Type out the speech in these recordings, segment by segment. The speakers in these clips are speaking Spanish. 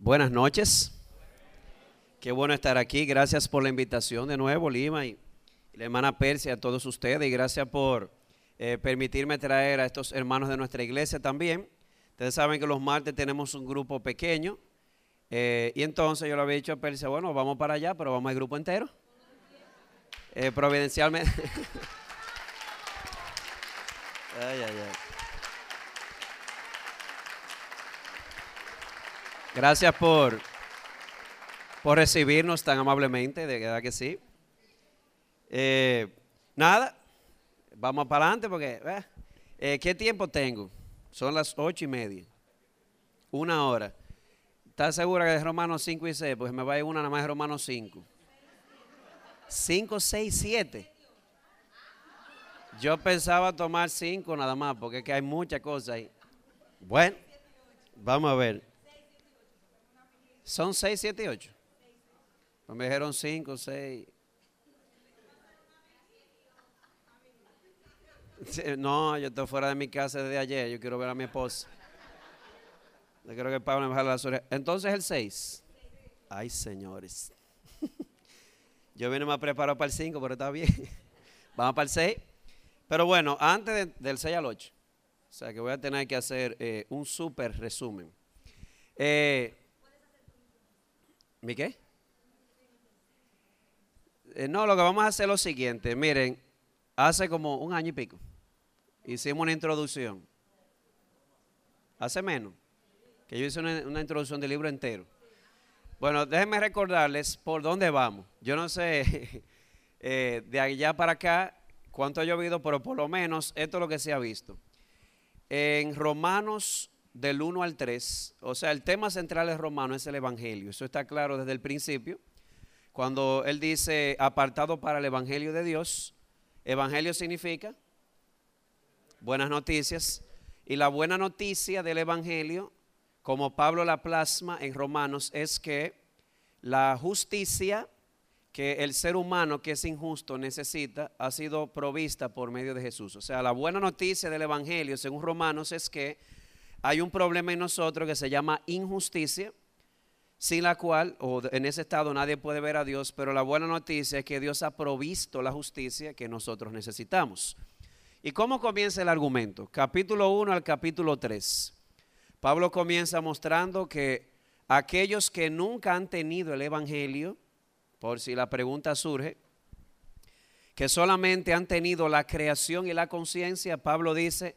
Buenas noches. Qué bueno estar aquí. Gracias por la invitación de nuevo, Lima y la hermana Persia, a todos ustedes. Y gracias por eh, permitirme traer a estos hermanos de nuestra iglesia también. Ustedes saben que los martes tenemos un grupo pequeño. eh, y entonces yo le había dicho a Persia, bueno, vamos para allá, pero vamos al grupo entero. Eh, providencialmente. ay, ay, ay. Gracias por, por recibirnos tan amablemente, de verdad que sí. Eh, nada, vamos para adelante porque, eh, eh, ¿qué tiempo tengo? Son las ocho y media, una hora. ¿Estás segura que es Romanos 5 y 6? Pues me va a ir una nada más de Romanos 5. 5, 6, 7. Yo pensaba tomar 5 nada más porque es que hay muchas cosas ahí. Bueno, vamos a ver. Son 6, 7 y 8. Pues me dijeron 5, 6. No, yo estoy fuera de mi casa desde ayer. Yo quiero ver a mi esposa. Yo creo que Pablo me baja las orejas. Entonces el 6. Ay, señores. Yo vine más preparado para el 5, pero está bien. Vamos para el 6. Pero bueno, antes de- del 6 al 8. O sea que voy a tener que hacer eh, un súper resumen. Eh, ¿Mi qué? Eh, no, lo que vamos a hacer es lo siguiente. Miren, hace como un año y pico hicimos una introducción. Hace menos. Que yo hice una, una introducción del libro entero. Bueno, déjenme recordarles por dónde vamos. Yo no sé eh, de allá para acá cuánto ha llovido, pero por lo menos esto es lo que se ha visto. En Romanos del 1 al 3, o sea, el tema central de Romano es el Evangelio. Eso está claro desde el principio. Cuando él dice apartado para el Evangelio de Dios, Evangelio significa buenas noticias. Y la buena noticia del Evangelio, como Pablo la plasma en Romanos, es que la justicia que el ser humano que es injusto necesita ha sido provista por medio de Jesús. O sea, la buena noticia del Evangelio, según Romanos, es que hay un problema en nosotros que se llama injusticia, sin la cual, o en ese estado, nadie puede ver a Dios, pero la buena noticia es que Dios ha provisto la justicia que nosotros necesitamos. ¿Y cómo comienza el argumento? Capítulo 1 al capítulo 3. Pablo comienza mostrando que aquellos que nunca han tenido el Evangelio, por si la pregunta surge, que solamente han tenido la creación y la conciencia, Pablo dice,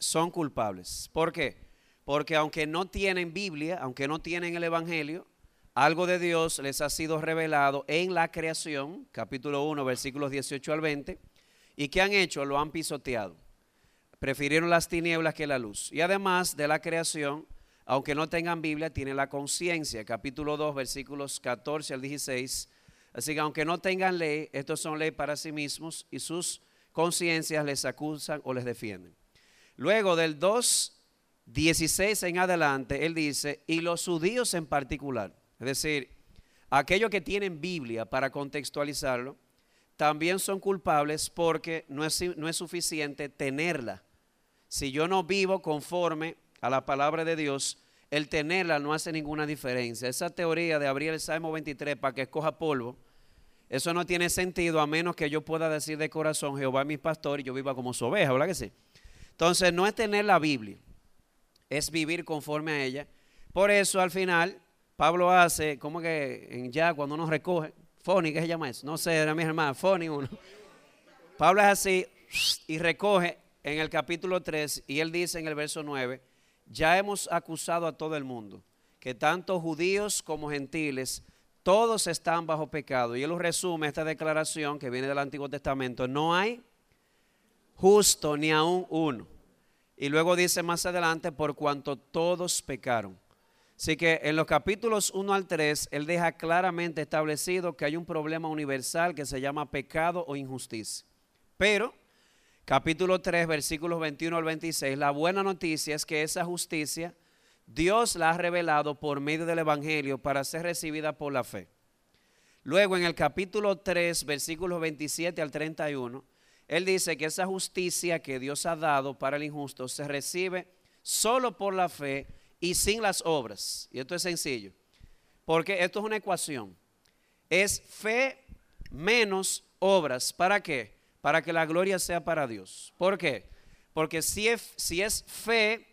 son culpables. ¿Por qué? Porque aunque no tienen Biblia, aunque no tienen el Evangelio, algo de Dios les ha sido revelado en la creación, capítulo 1, versículos 18 al 20, y que han hecho, lo han pisoteado. Prefirieron las tinieblas que la luz. Y además de la creación, aunque no tengan Biblia, tienen la conciencia, capítulo 2, versículos 14 al 16. Así que aunque no tengan ley, estos son ley para sí mismos y sus conciencias les acusan o les defienden. Luego del 2, 16 en adelante, él dice, y los judíos en particular, es decir, aquellos que tienen Biblia para contextualizarlo, también son culpables porque no es, no es suficiente tenerla. Si yo no vivo conforme a la palabra de Dios, el tenerla no hace ninguna diferencia. Esa teoría de abrir el Salmo 23 para que escoja polvo, eso no tiene sentido a menos que yo pueda decir de corazón, Jehová es mi pastor y yo viva como su oveja, ¿verdad que sí? Entonces, no es tener la Biblia, es vivir conforme a ella. Por eso, al final, Pablo hace, como que ya cuando uno recoge, Foni, ¿qué se llama eso? No sé, era mi hermana, Foni uno. Pablo es así y recoge en el capítulo 3 y él dice en el verso 9, ya hemos acusado a todo el mundo, que tanto judíos como gentiles, todos están bajo pecado. Y él resume esta declaración que viene del Antiguo Testamento, no hay justo ni aún uno. Y luego dice más adelante, por cuanto todos pecaron. Así que en los capítulos 1 al 3, él deja claramente establecido que hay un problema universal que se llama pecado o injusticia. Pero, capítulo 3, versículos 21 al 26, la buena noticia es que esa justicia Dios la ha revelado por medio del Evangelio para ser recibida por la fe. Luego en el capítulo 3, versículos 27 al 31, él dice que esa justicia que Dios ha dado para el injusto se recibe solo por la fe y sin las obras. Y esto es sencillo, porque esto es una ecuación. Es fe menos obras. ¿Para qué? Para que la gloria sea para Dios. ¿Por qué? Porque si es, fe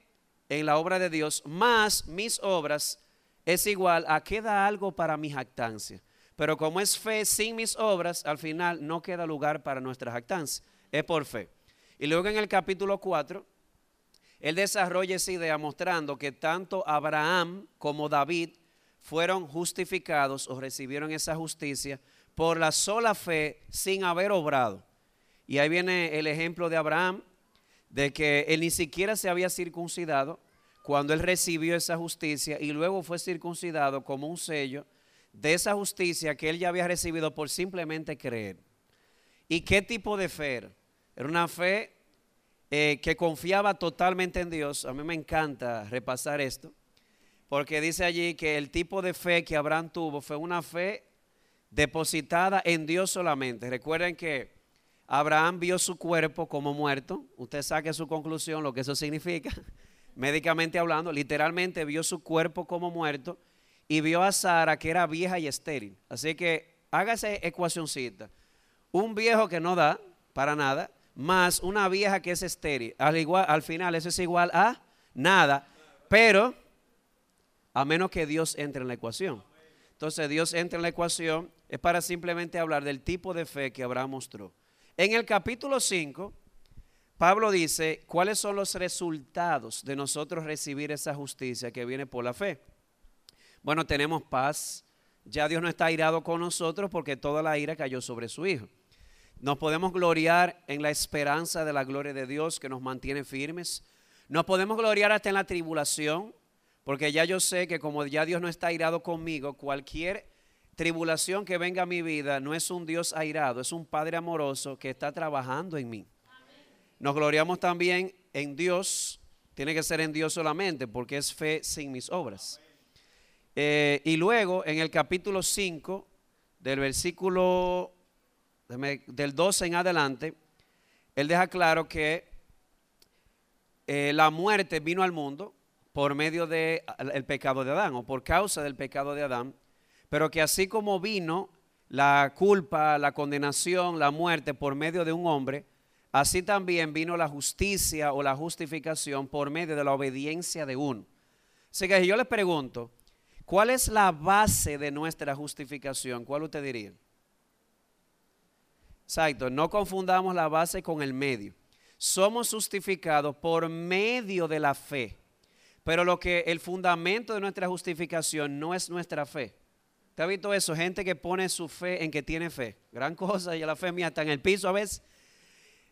en la obra de Dios más mis obras, es igual a queda algo para mi jactancia. Pero como es fe sin mis obras, al final no queda lugar para nuestra jactancia. Es por fe. Y luego en el capítulo 4, él desarrolla esa idea mostrando que tanto Abraham como David fueron justificados o recibieron esa justicia por la sola fe sin haber obrado. Y ahí viene el ejemplo de Abraham, de que él ni siquiera se había circuncidado cuando él recibió esa justicia y luego fue circuncidado como un sello de esa justicia que él ya había recibido por simplemente creer. ¿Y qué tipo de fe era? Una fe eh, que confiaba totalmente en Dios. A mí me encanta repasar esto, porque dice allí que el tipo de fe que Abraham tuvo fue una fe depositada en Dios solamente. Recuerden que Abraham vio su cuerpo como muerto. Usted saque su conclusión, lo que eso significa, médicamente hablando. Literalmente vio su cuerpo como muerto y vio a Sara que era vieja y estéril. Así que hágase ecuacioncita. Un viejo que no da para nada, más una vieja que es estéril. Al, igual, al final eso es igual a nada, pero a menos que Dios entre en la ecuación. Entonces Dios entra en la ecuación es para simplemente hablar del tipo de fe que Abraham mostró. En el capítulo 5, Pablo dice cuáles son los resultados de nosotros recibir esa justicia que viene por la fe. Bueno, tenemos paz. Ya Dios no está airado con nosotros porque toda la ira cayó sobre su Hijo. Nos podemos gloriar en la esperanza de la gloria de Dios que nos mantiene firmes. Nos podemos gloriar hasta en la tribulación, porque ya yo sé que como ya Dios no está airado conmigo, cualquier tribulación que venga a mi vida no es un Dios airado, es un Padre amoroso que está trabajando en mí. Nos gloriamos también en Dios, tiene que ser en Dios solamente, porque es fe sin mis obras. Eh, y luego en el capítulo 5, del versículo del 12 en adelante, él deja claro que eh, la muerte vino al mundo por medio del pecado de Adán o por causa del pecado de Adán, pero que así como vino la culpa, la condenación, la muerte por medio de un hombre, así también vino la justicia o la justificación por medio de la obediencia de uno. Así que yo les pregunto, ¿cuál es la base de nuestra justificación? ¿Cuál usted diría? Exacto, no confundamos la base con el medio. Somos justificados por medio de la fe. Pero lo que el fundamento de nuestra justificación no es nuestra fe. ¿Te ha visto eso? Gente que pone su fe en que tiene fe. Gran cosa, y la fe mía está en el piso a veces.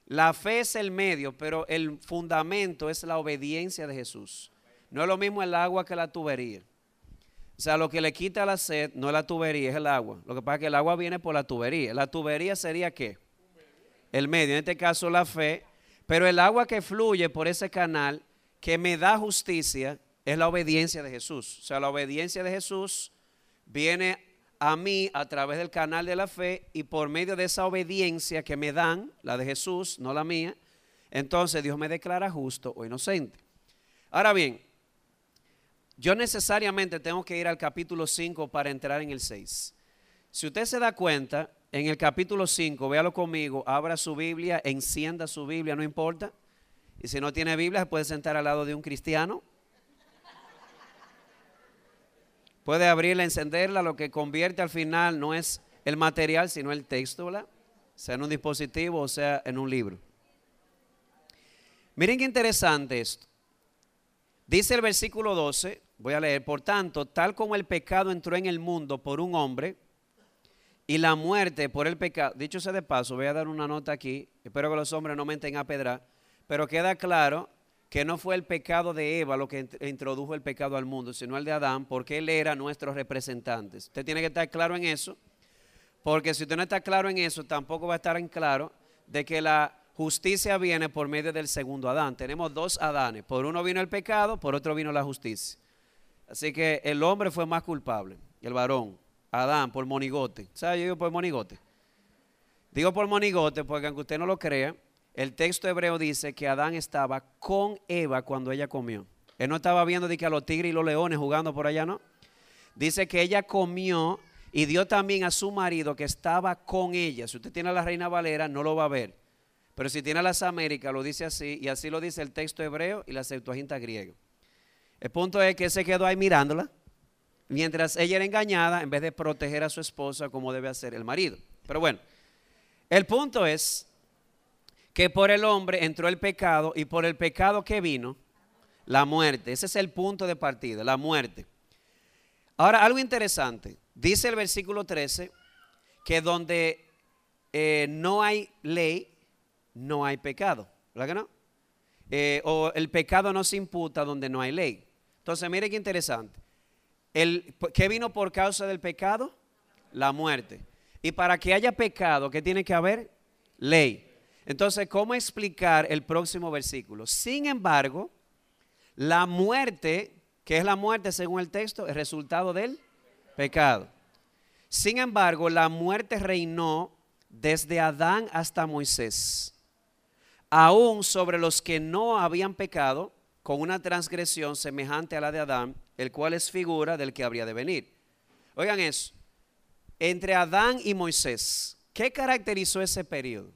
La fe es el medio, pero el fundamento es la obediencia de Jesús. No es lo mismo el agua que la tubería. O sea, lo que le quita la sed no es la tubería, es el agua. Lo que pasa es que el agua viene por la tubería. La tubería sería qué? El medio, en este caso la fe. Pero el agua que fluye por ese canal que me da justicia es la obediencia de Jesús. O sea, la obediencia de Jesús viene a mí a través del canal de la fe y por medio de esa obediencia que me dan, la de Jesús, no la mía, entonces Dios me declara justo o inocente. Ahora bien, yo necesariamente tengo que ir al capítulo 5 para entrar en el 6. Si usted se da cuenta, en el capítulo 5, véalo conmigo, abra su Biblia, encienda su Biblia, no importa. Y si no tiene Biblia, se puede sentar al lado de un cristiano. Puede abrirla, encenderla, lo que convierte al final no es el material, sino el texto, ¿verdad? Sea en un dispositivo o sea en un libro. Miren qué interesante esto. Dice el versículo 12, Voy a leer, por tanto, tal como el pecado entró en el mundo por un hombre y la muerte por el pecado, dicho sea de paso, voy a dar una nota aquí, espero que los hombres no menten a pedra, pero queda claro que no fue el pecado de Eva lo que introdujo el pecado al mundo, sino el de Adán, porque él era nuestro representante. Usted tiene que estar claro en eso, porque si usted no está claro en eso, tampoco va a estar en claro de que la justicia viene por medio del segundo Adán. Tenemos dos Adanes, por uno vino el pecado, por otro vino la justicia. Así que el hombre fue más culpable, el varón, Adán, por monigote. ¿Sabe? Yo digo por monigote. Digo por monigote porque aunque usted no lo crea, el texto hebreo dice que Adán estaba con Eva cuando ella comió. Él no estaba viendo de que a los tigres y los leones jugando por allá, ¿no? Dice que ella comió y dio también a su marido que estaba con ella. Si usted tiene a la Reina Valera, no lo va a ver. Pero si tiene a las Américas, lo dice así, y así lo dice el texto hebreo y la Septuaginta griega. El punto es que se quedó ahí mirándola, mientras ella era engañada, en vez de proteger a su esposa como debe hacer el marido. Pero bueno, el punto es que por el hombre entró el pecado y por el pecado que vino, la muerte. Ese es el punto de partida, la muerte. Ahora, algo interesante. Dice el versículo 13 que donde eh, no hay ley, no hay pecado. ¿Verdad que no? Eh, o el pecado no se imputa donde no hay ley. Entonces, mire qué interesante. El, ¿Qué vino por causa del pecado? La muerte. Y para que haya pecado, ¿qué tiene que haber? Ley. Entonces, ¿cómo explicar el próximo versículo? Sin embargo, la muerte, que es la muerte según el texto, es resultado del pecado. Sin embargo, la muerte reinó desde Adán hasta Moisés, aún sobre los que no habían pecado, con una transgresión semejante a la de Adán, el cual es figura del que habría de venir. Oigan eso, entre Adán y Moisés, ¿qué caracterizó ese periodo?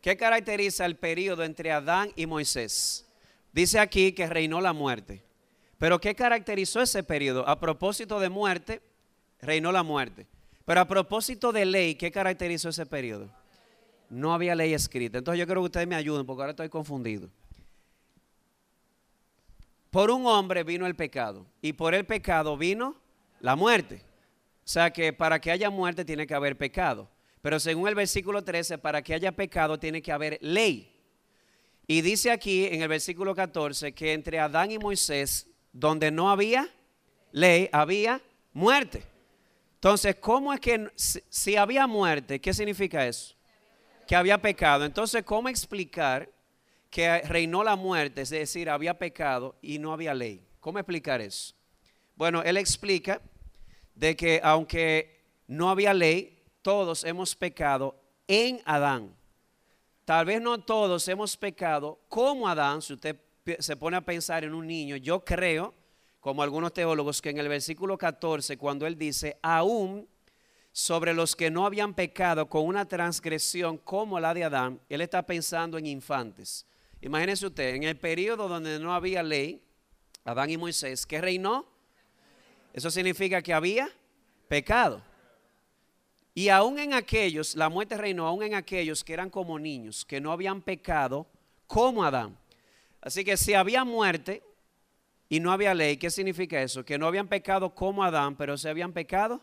¿Qué caracteriza el periodo entre Adán y Moisés? Dice aquí que reinó la muerte. Pero ¿qué caracterizó ese periodo? A propósito de muerte, reinó la muerte. Pero a propósito de ley, ¿qué caracterizó ese periodo? No había ley escrita. Entonces yo quiero que ustedes me ayuden porque ahora estoy confundido. Por un hombre vino el pecado y por el pecado vino la muerte. O sea que para que haya muerte tiene que haber pecado. Pero según el versículo 13, para que haya pecado tiene que haber ley. Y dice aquí en el versículo 14 que entre Adán y Moisés, donde no había ley, había muerte. Entonces, ¿cómo es que si había muerte, qué significa eso? Que había pecado. Entonces, ¿cómo explicar que reinó la muerte? Es decir, había pecado y no había ley. ¿Cómo explicar eso? Bueno, él explica de que aunque no había ley, todos hemos pecado en Adán. Tal vez no todos hemos pecado como Adán. Si usted se pone a pensar en un niño, yo creo, como algunos teólogos, que en el versículo 14, cuando él dice, aún sobre los que no habían pecado con una transgresión como la de Adán, él está pensando en infantes. Imagínese usted, en el periodo donde no había ley, Adán y Moisés, ¿qué reinó? Eso significa que había pecado. Y aún en aquellos, la muerte reinó aún en aquellos que eran como niños, que no habían pecado como Adán. Así que si había muerte y no había ley, ¿qué significa eso? Que no habían pecado como Adán, pero se habían pecado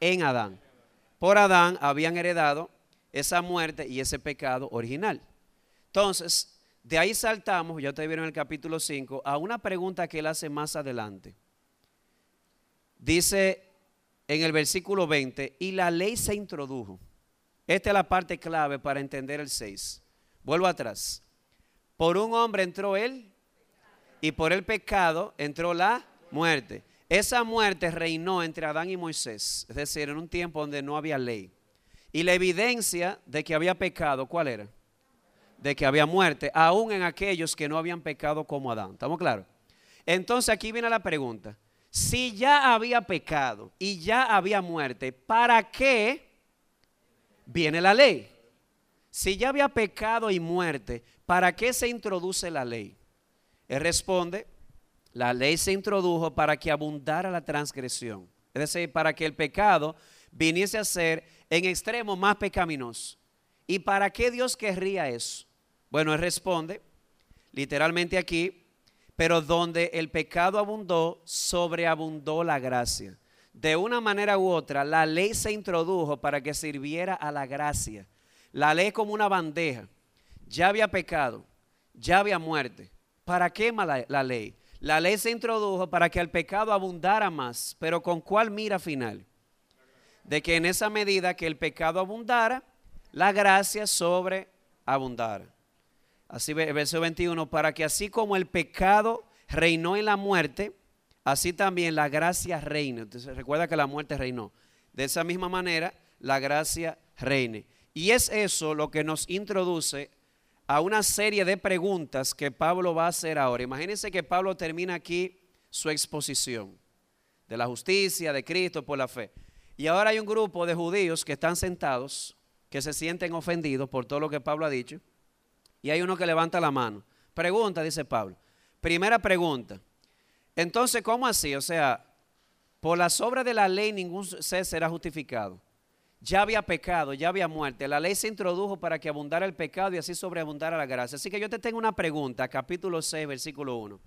en Adán. Por Adán habían heredado esa muerte y ese pecado original. Entonces, de ahí saltamos, ya te vieron el capítulo 5, a una pregunta que él hace más adelante. Dice en el versículo 20, y la ley se introdujo. Esta es la parte clave para entender el 6. Vuelvo atrás. Por un hombre entró él y por el pecado entró la muerte. Esa muerte reinó entre Adán y Moisés, es decir, en un tiempo donde no había ley. Y la evidencia de que había pecado, ¿cuál era? De que había muerte, aún en aquellos que no habían pecado como Adán. ¿Estamos claros? Entonces aquí viene la pregunta si ya había pecado y ya había muerte, ¿para qué viene la ley? Si ya había pecado y muerte, ¿para qué se introduce la ley? Él responde, la ley se introdujo para que abundara la transgresión, es decir, para que el pecado viniese a ser en extremo más pecaminoso. ¿Y para qué Dios querría eso? Bueno, él responde, literalmente aquí, pero donde el pecado abundó, sobreabundó la gracia. De una manera u otra, la ley se introdujo para que sirviera a la gracia. La ley como una bandeja. Ya había pecado, ya había muerte. ¿Para qué la, la ley? La ley se introdujo para que el pecado abundara más, pero ¿con cuál mira final? De que en esa medida que el pecado abundara, la gracia sobreabundara. Así verso 21, para que así como el pecado reinó en la muerte, así también la gracia reine. Entonces recuerda que la muerte reinó. De esa misma manera, la gracia reine. Y es eso lo que nos introduce a una serie de preguntas que Pablo va a hacer ahora. Imagínense que Pablo termina aquí su exposición de la justicia de Cristo por la fe. Y ahora hay un grupo de judíos que están sentados, que se sienten ofendidos por todo lo que Pablo ha dicho. Y hay uno que levanta la mano. Pregunta, dice Pablo. Primera pregunta. Entonces, ¿cómo así? O sea, por las obras de la ley ningún ser será justificado. Ya había pecado, ya había muerte. La ley se introdujo para que abundara el pecado y así sobreabundara la gracia. Así que yo te tengo una pregunta, capítulo 6, versículo 1.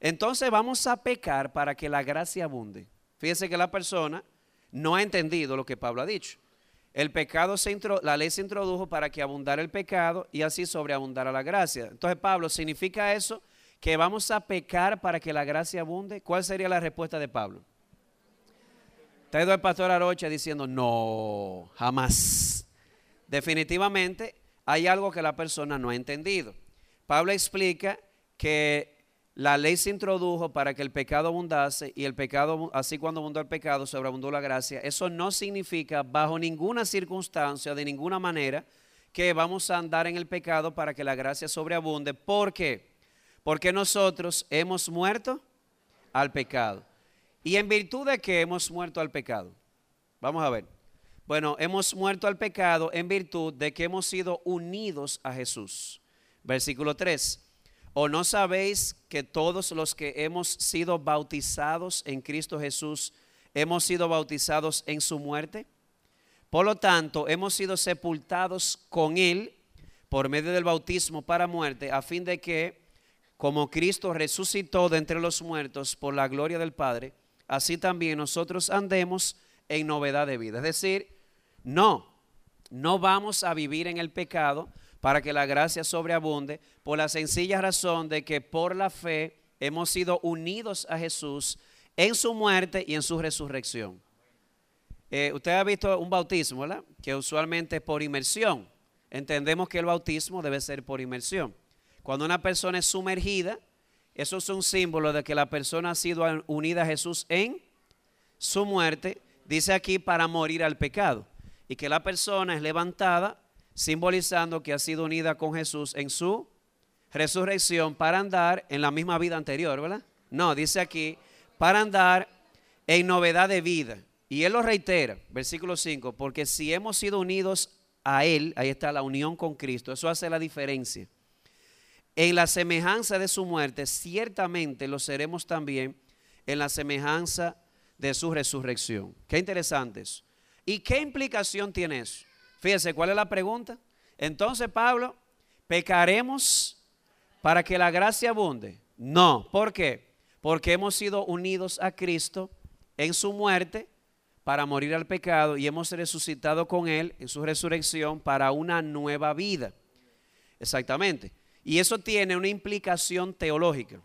Entonces vamos a pecar para que la gracia abunde. Fíjese que la persona no ha entendido lo que Pablo ha dicho. El pecado se la ley se introdujo para que abundara el pecado y así sobreabundara la gracia. Entonces, Pablo, ¿significa eso que vamos a pecar para que la gracia abunde? ¿Cuál sería la respuesta de Pablo? Está el pastor Arocha diciendo, no, jamás. Definitivamente hay algo que la persona no ha entendido. Pablo explica que la ley se introdujo para que el pecado abundase y el pecado, así cuando abundó el pecado, sobreabundó la gracia. Eso no significa bajo ninguna circunstancia, de ninguna manera, que vamos a andar en el pecado para que la gracia sobreabunde. ¿Por qué? Porque nosotros hemos muerto al pecado. ¿Y en virtud de qué hemos muerto al pecado? Vamos a ver. Bueno, hemos muerto al pecado en virtud de que hemos sido unidos a Jesús. Versículo 3. ¿O no sabéis que todos los que hemos sido bautizados en Cristo Jesús hemos sido bautizados en su muerte? Por lo tanto, hemos sido sepultados con Él por medio del bautismo para muerte, a fin de que, como Cristo resucitó de entre los muertos por la gloria del Padre, así también nosotros andemos en novedad de vida. Es decir, no, no vamos a vivir en el pecado, para que la gracia sobreabunde, por la sencilla razón de que por la fe hemos sido unidos a Jesús en su muerte y en su resurrección. Eh, usted ha visto un bautismo, ¿verdad? Que usualmente es por inmersión. Entendemos que el bautismo debe ser por inmersión. Cuando una persona es sumergida, eso es un símbolo de que la persona ha sido unida a Jesús en su muerte, dice aquí, para morir al pecado. Y que la persona es levantada simbolizando que ha sido unida con Jesús en su resurrección para andar en la misma vida anterior, ¿verdad? No, dice aquí, para andar en novedad de vida. Y él lo reitera, versículo 5, porque si hemos sido unidos a Él, ahí está la unión con Cristo, eso hace la diferencia. En la semejanza de su muerte, ciertamente lo seremos también en la semejanza de su resurrección. Qué interesante eso. ¿Y qué implicación tiene eso? Fíjense, ¿cuál es la pregunta? Entonces, Pablo, ¿pecaremos para que la gracia abunde? No. ¿Por qué? Porque hemos sido unidos a Cristo en su muerte para morir al pecado y hemos resucitado con Él en su resurrección para una nueva vida. Exactamente. Y eso tiene una implicación teológica.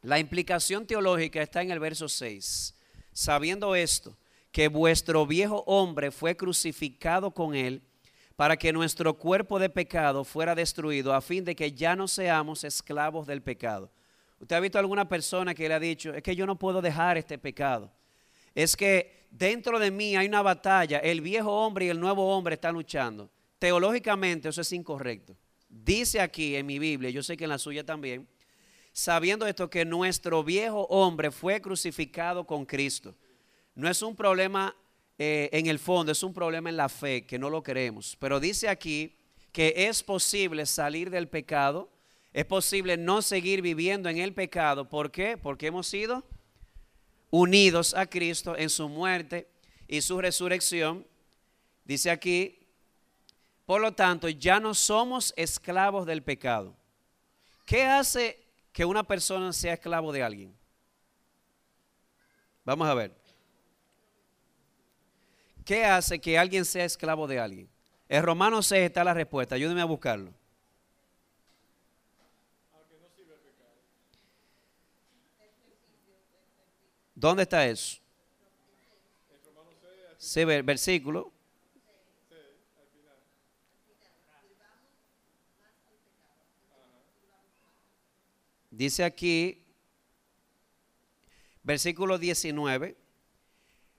La implicación teológica está en el verso 6. Sabiendo esto, que vuestro viejo hombre fue crucificado con él para que nuestro cuerpo de pecado fuera destruido a fin de que ya no seamos esclavos del pecado. ¿Usted ha visto alguna persona que le ha dicho, es que yo no puedo dejar este pecado? Es que dentro de mí hay una batalla, el viejo hombre y el nuevo hombre están luchando. Teológicamente eso es incorrecto. Dice aquí en mi Biblia, yo sé que en la suya también, sabiendo esto que nuestro viejo hombre fue crucificado con Cristo no es un problema eh, en el fondo, es un problema en la fe, que no lo queremos. Pero dice aquí que es posible salir del pecado, es posible no seguir viviendo en el pecado. ¿Por qué? Porque hemos sido unidos a Cristo en su muerte y su resurrección. Dice aquí, por lo tanto, ya no somos esclavos del pecado. ¿Qué hace que una persona sea esclavo de alguien? Vamos a ver. ¿Qué hace que alguien sea esclavo de alguien? En Romanos 6 está la respuesta. Ayúdeme a buscarlo. ¿Dónde está eso? Sí, versículo. Dice aquí, versículo 19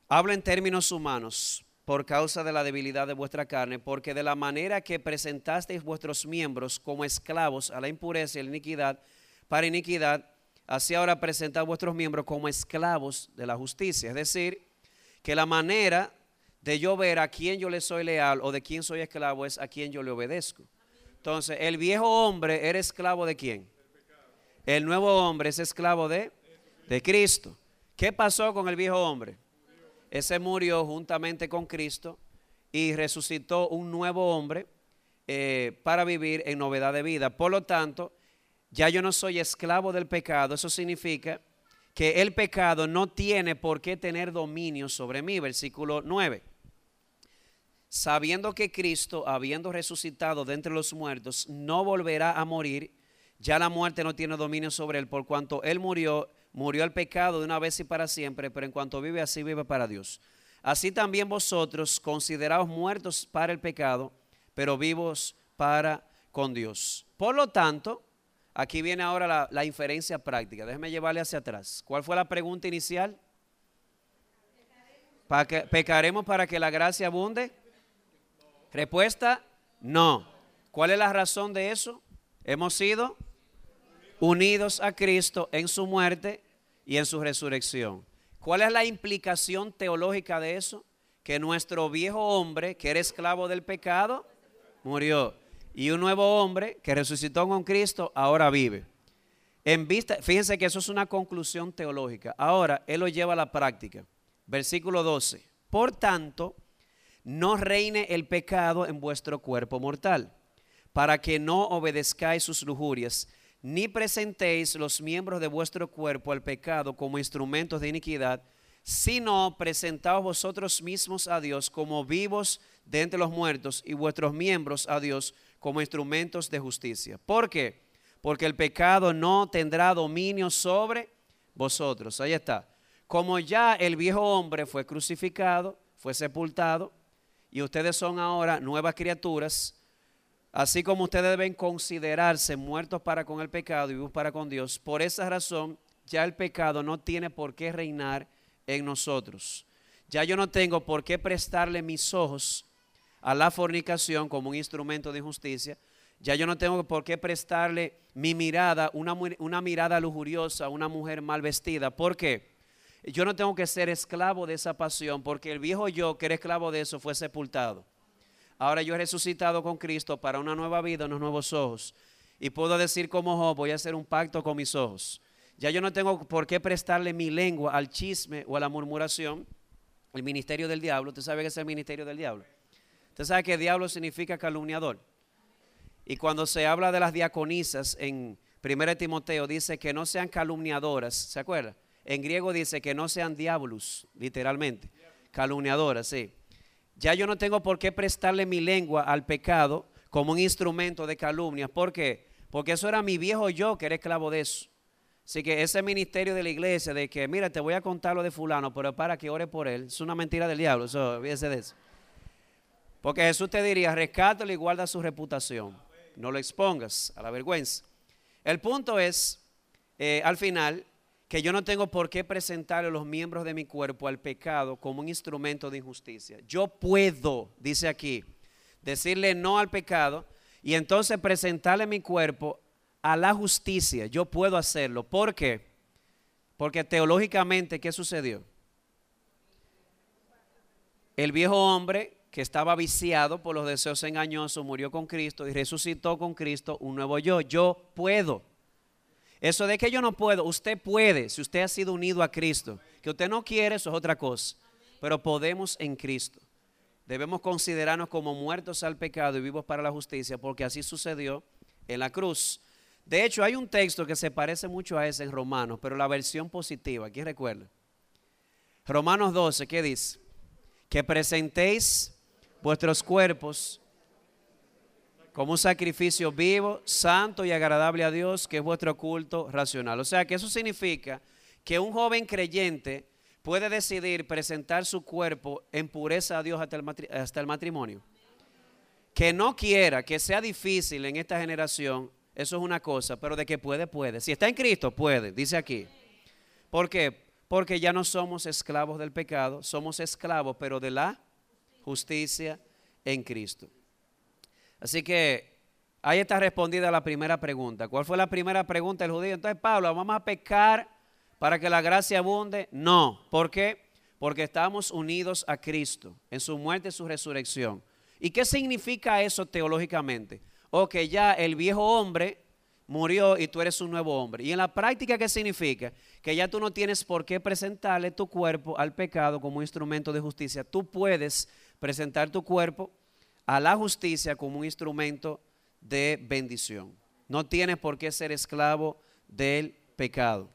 habla en términos humanos. por causa de la debilidad de vuestra carne, porque de la manera que presentasteis vuestros miembros como esclavos a la impureza y la iniquidad, para iniquidad, así ahora presentad vuestros miembros como esclavos de la justicia. Es decir, que la manera de yo ver a quién yo le soy leal o de quién soy esclavo es a quién yo le obedezco. Entonces, el viejo hombre era esclavo de quién? El nuevo hombre es esclavo de, de Cristo. ¿Qué pasó con el viejo hombre? Ese murió juntamente con Cristo y resucitó un nuevo hombre eh, para vivir en novedad de vida. Por lo tanto, ya yo no soy esclavo del pecado. Eso significa que el pecado no tiene por qué tener dominio sobre mí. Versículo 9. Sabiendo que Cristo, habiendo resucitado de entre los muertos, no volverá a morir, ya la muerte no tiene dominio sobre él, por cuanto él murió murió el pecado de una vez y para siempre, pero en cuanto vive así vive para Dios. Así también vosotros consideraos muertos para el pecado, pero vivos para con Dios. Por lo tanto, aquí viene ahora la, inferencia práctica. Déjeme llevarle hacia atrás. ¿Cuál fue la pregunta inicial? ¿Para que, ¿Pecaremos para que la gracia abunde? Respuesta, no. ¿Cuál es la razón de eso? Hemos sido unidos a Cristo en su muerte y en su resurrección. ¿Cuál es la implicación teológica de eso? Que nuestro viejo hombre, que era esclavo del pecado, murió. Y un nuevo hombre que resucitó con Cristo, ahora vive. En vista, fíjense que eso es una conclusión teológica. Ahora, él lo lleva a la práctica. Versículo 12. Por tanto, no reine el pecado en vuestro cuerpo mortal, para que no obedezcáis sus lujurias ni presentéis los miembros de vuestro cuerpo al pecado como instrumentos de iniquidad, sino presentaos vosotros mismos a Dios como vivos de entre los muertos y vuestros miembros a Dios como instrumentos de justicia. ¿Por qué? Porque el pecado no tendrá dominio sobre vosotros. Ahí está. Como ya el viejo hombre fue crucificado, fue sepultado, y ustedes son ahora nuevas criaturas, Así como ustedes deben considerarse muertos para con el pecado y vivos para con Dios, por esa razón ya el pecado no tiene por qué reinar en nosotros. Ya yo no tengo por qué prestarle mis ojos a la fornicación como un instrumento de injusticia. Ya yo no tengo por qué prestarle mi mirada, una, una mirada lujuriosa a una mujer mal vestida. ¿Por qué? Yo no tengo que ser esclavo de esa pasión porque el viejo yo que era esclavo de eso fue sepultado. Ahora yo he resucitado con Cristo para una nueva vida, unos nuevos ojos. Y puedo decir como Job, voy a hacer un pacto con mis ojos. Ya yo no tengo por qué prestarle mi lengua al chisme o a la murmuración. El ministerio del diablo, ¿usted sabe qué es el ministerio del diablo? Usted sabe que diablo significa calumniador. Y cuando se habla de las diaconisas en 1 Timoteo, dice que no sean calumniadoras, ¿se acuerda? En griego dice que no sean diablos, literalmente. Calumniadoras, sí. Ya yo no tengo por qué prestarle mi lengua al pecado como un instrumento de calumnia. ¿Por qué? Porque eso era mi viejo yo que era esclavo de eso. Así que ese ministerio de la iglesia de que, mira, te voy a contar lo de fulano, pero para que ore por él, es una mentira del diablo, eso, olvídese de eso. Porque Jesús te diría, rescátalo y guarda su reputación. No lo expongas a la vergüenza. El punto es, eh, al final, que yo no tengo por qué presentarle los miembros de mi cuerpo al pecado como un instrumento de injusticia. Yo puedo, dice aquí, decirle no al pecado y entonces presentarle mi cuerpo a la justicia. Yo puedo hacerlo. ¿Por qué? Porque teológicamente, ¿qué sucedió? El viejo hombre que estaba viciado por los deseos engañosos murió con Cristo y resucitó con Cristo un nuevo yo. Yo puedo. Eso de que yo no puedo, usted puede si usted ha sido unido a Cristo. Que usted no quiere, eso es otra cosa. Pero podemos en Cristo. Debemos considerarnos como muertos al pecado y vivos para la justicia, porque así sucedió en la cruz. De hecho, hay un texto que se parece mucho a ese en Romanos, pero la versión positiva. ¿Quién recuerda? Romanos 12, ¿qué dice? Que presentéis vuestros cuerpos como un sacrificio vivo, santo y agradable a Dios, que es vuestro culto racional. O sea que eso significa que un joven creyente puede decidir presentar su cuerpo en pureza a Dios hasta el, matrimonio. Que no quiera, que sea difícil en esta generación, eso es una cosa, pero de que puede, puede. Si está en Cristo, puede, dice aquí. ¿Por qué? Porque ya no somos esclavos del pecado, somos esclavos, pero de la justicia en Cristo. Así que ahí está respondida la primera pregunta. ¿Cuál fue la primera pregunta del judío? Entonces, Pablo, ¿vamos a pecar para que la gracia abunde? No. ¿Por qué? Porque estamos unidos a Cristo en su muerte y su resurrección. ¿Y qué significa eso teológicamente? O que ya el viejo hombre murió y tú eres un nuevo hombre. Y en la práctica, ¿qué significa? Que ya tú no tienes por qué presentarle tu cuerpo al pecado como instrumento de justicia. Tú puedes presentar tu cuerpo a la justicia como un instrumento de bendición. No tienes por qué ser esclavo del pecado.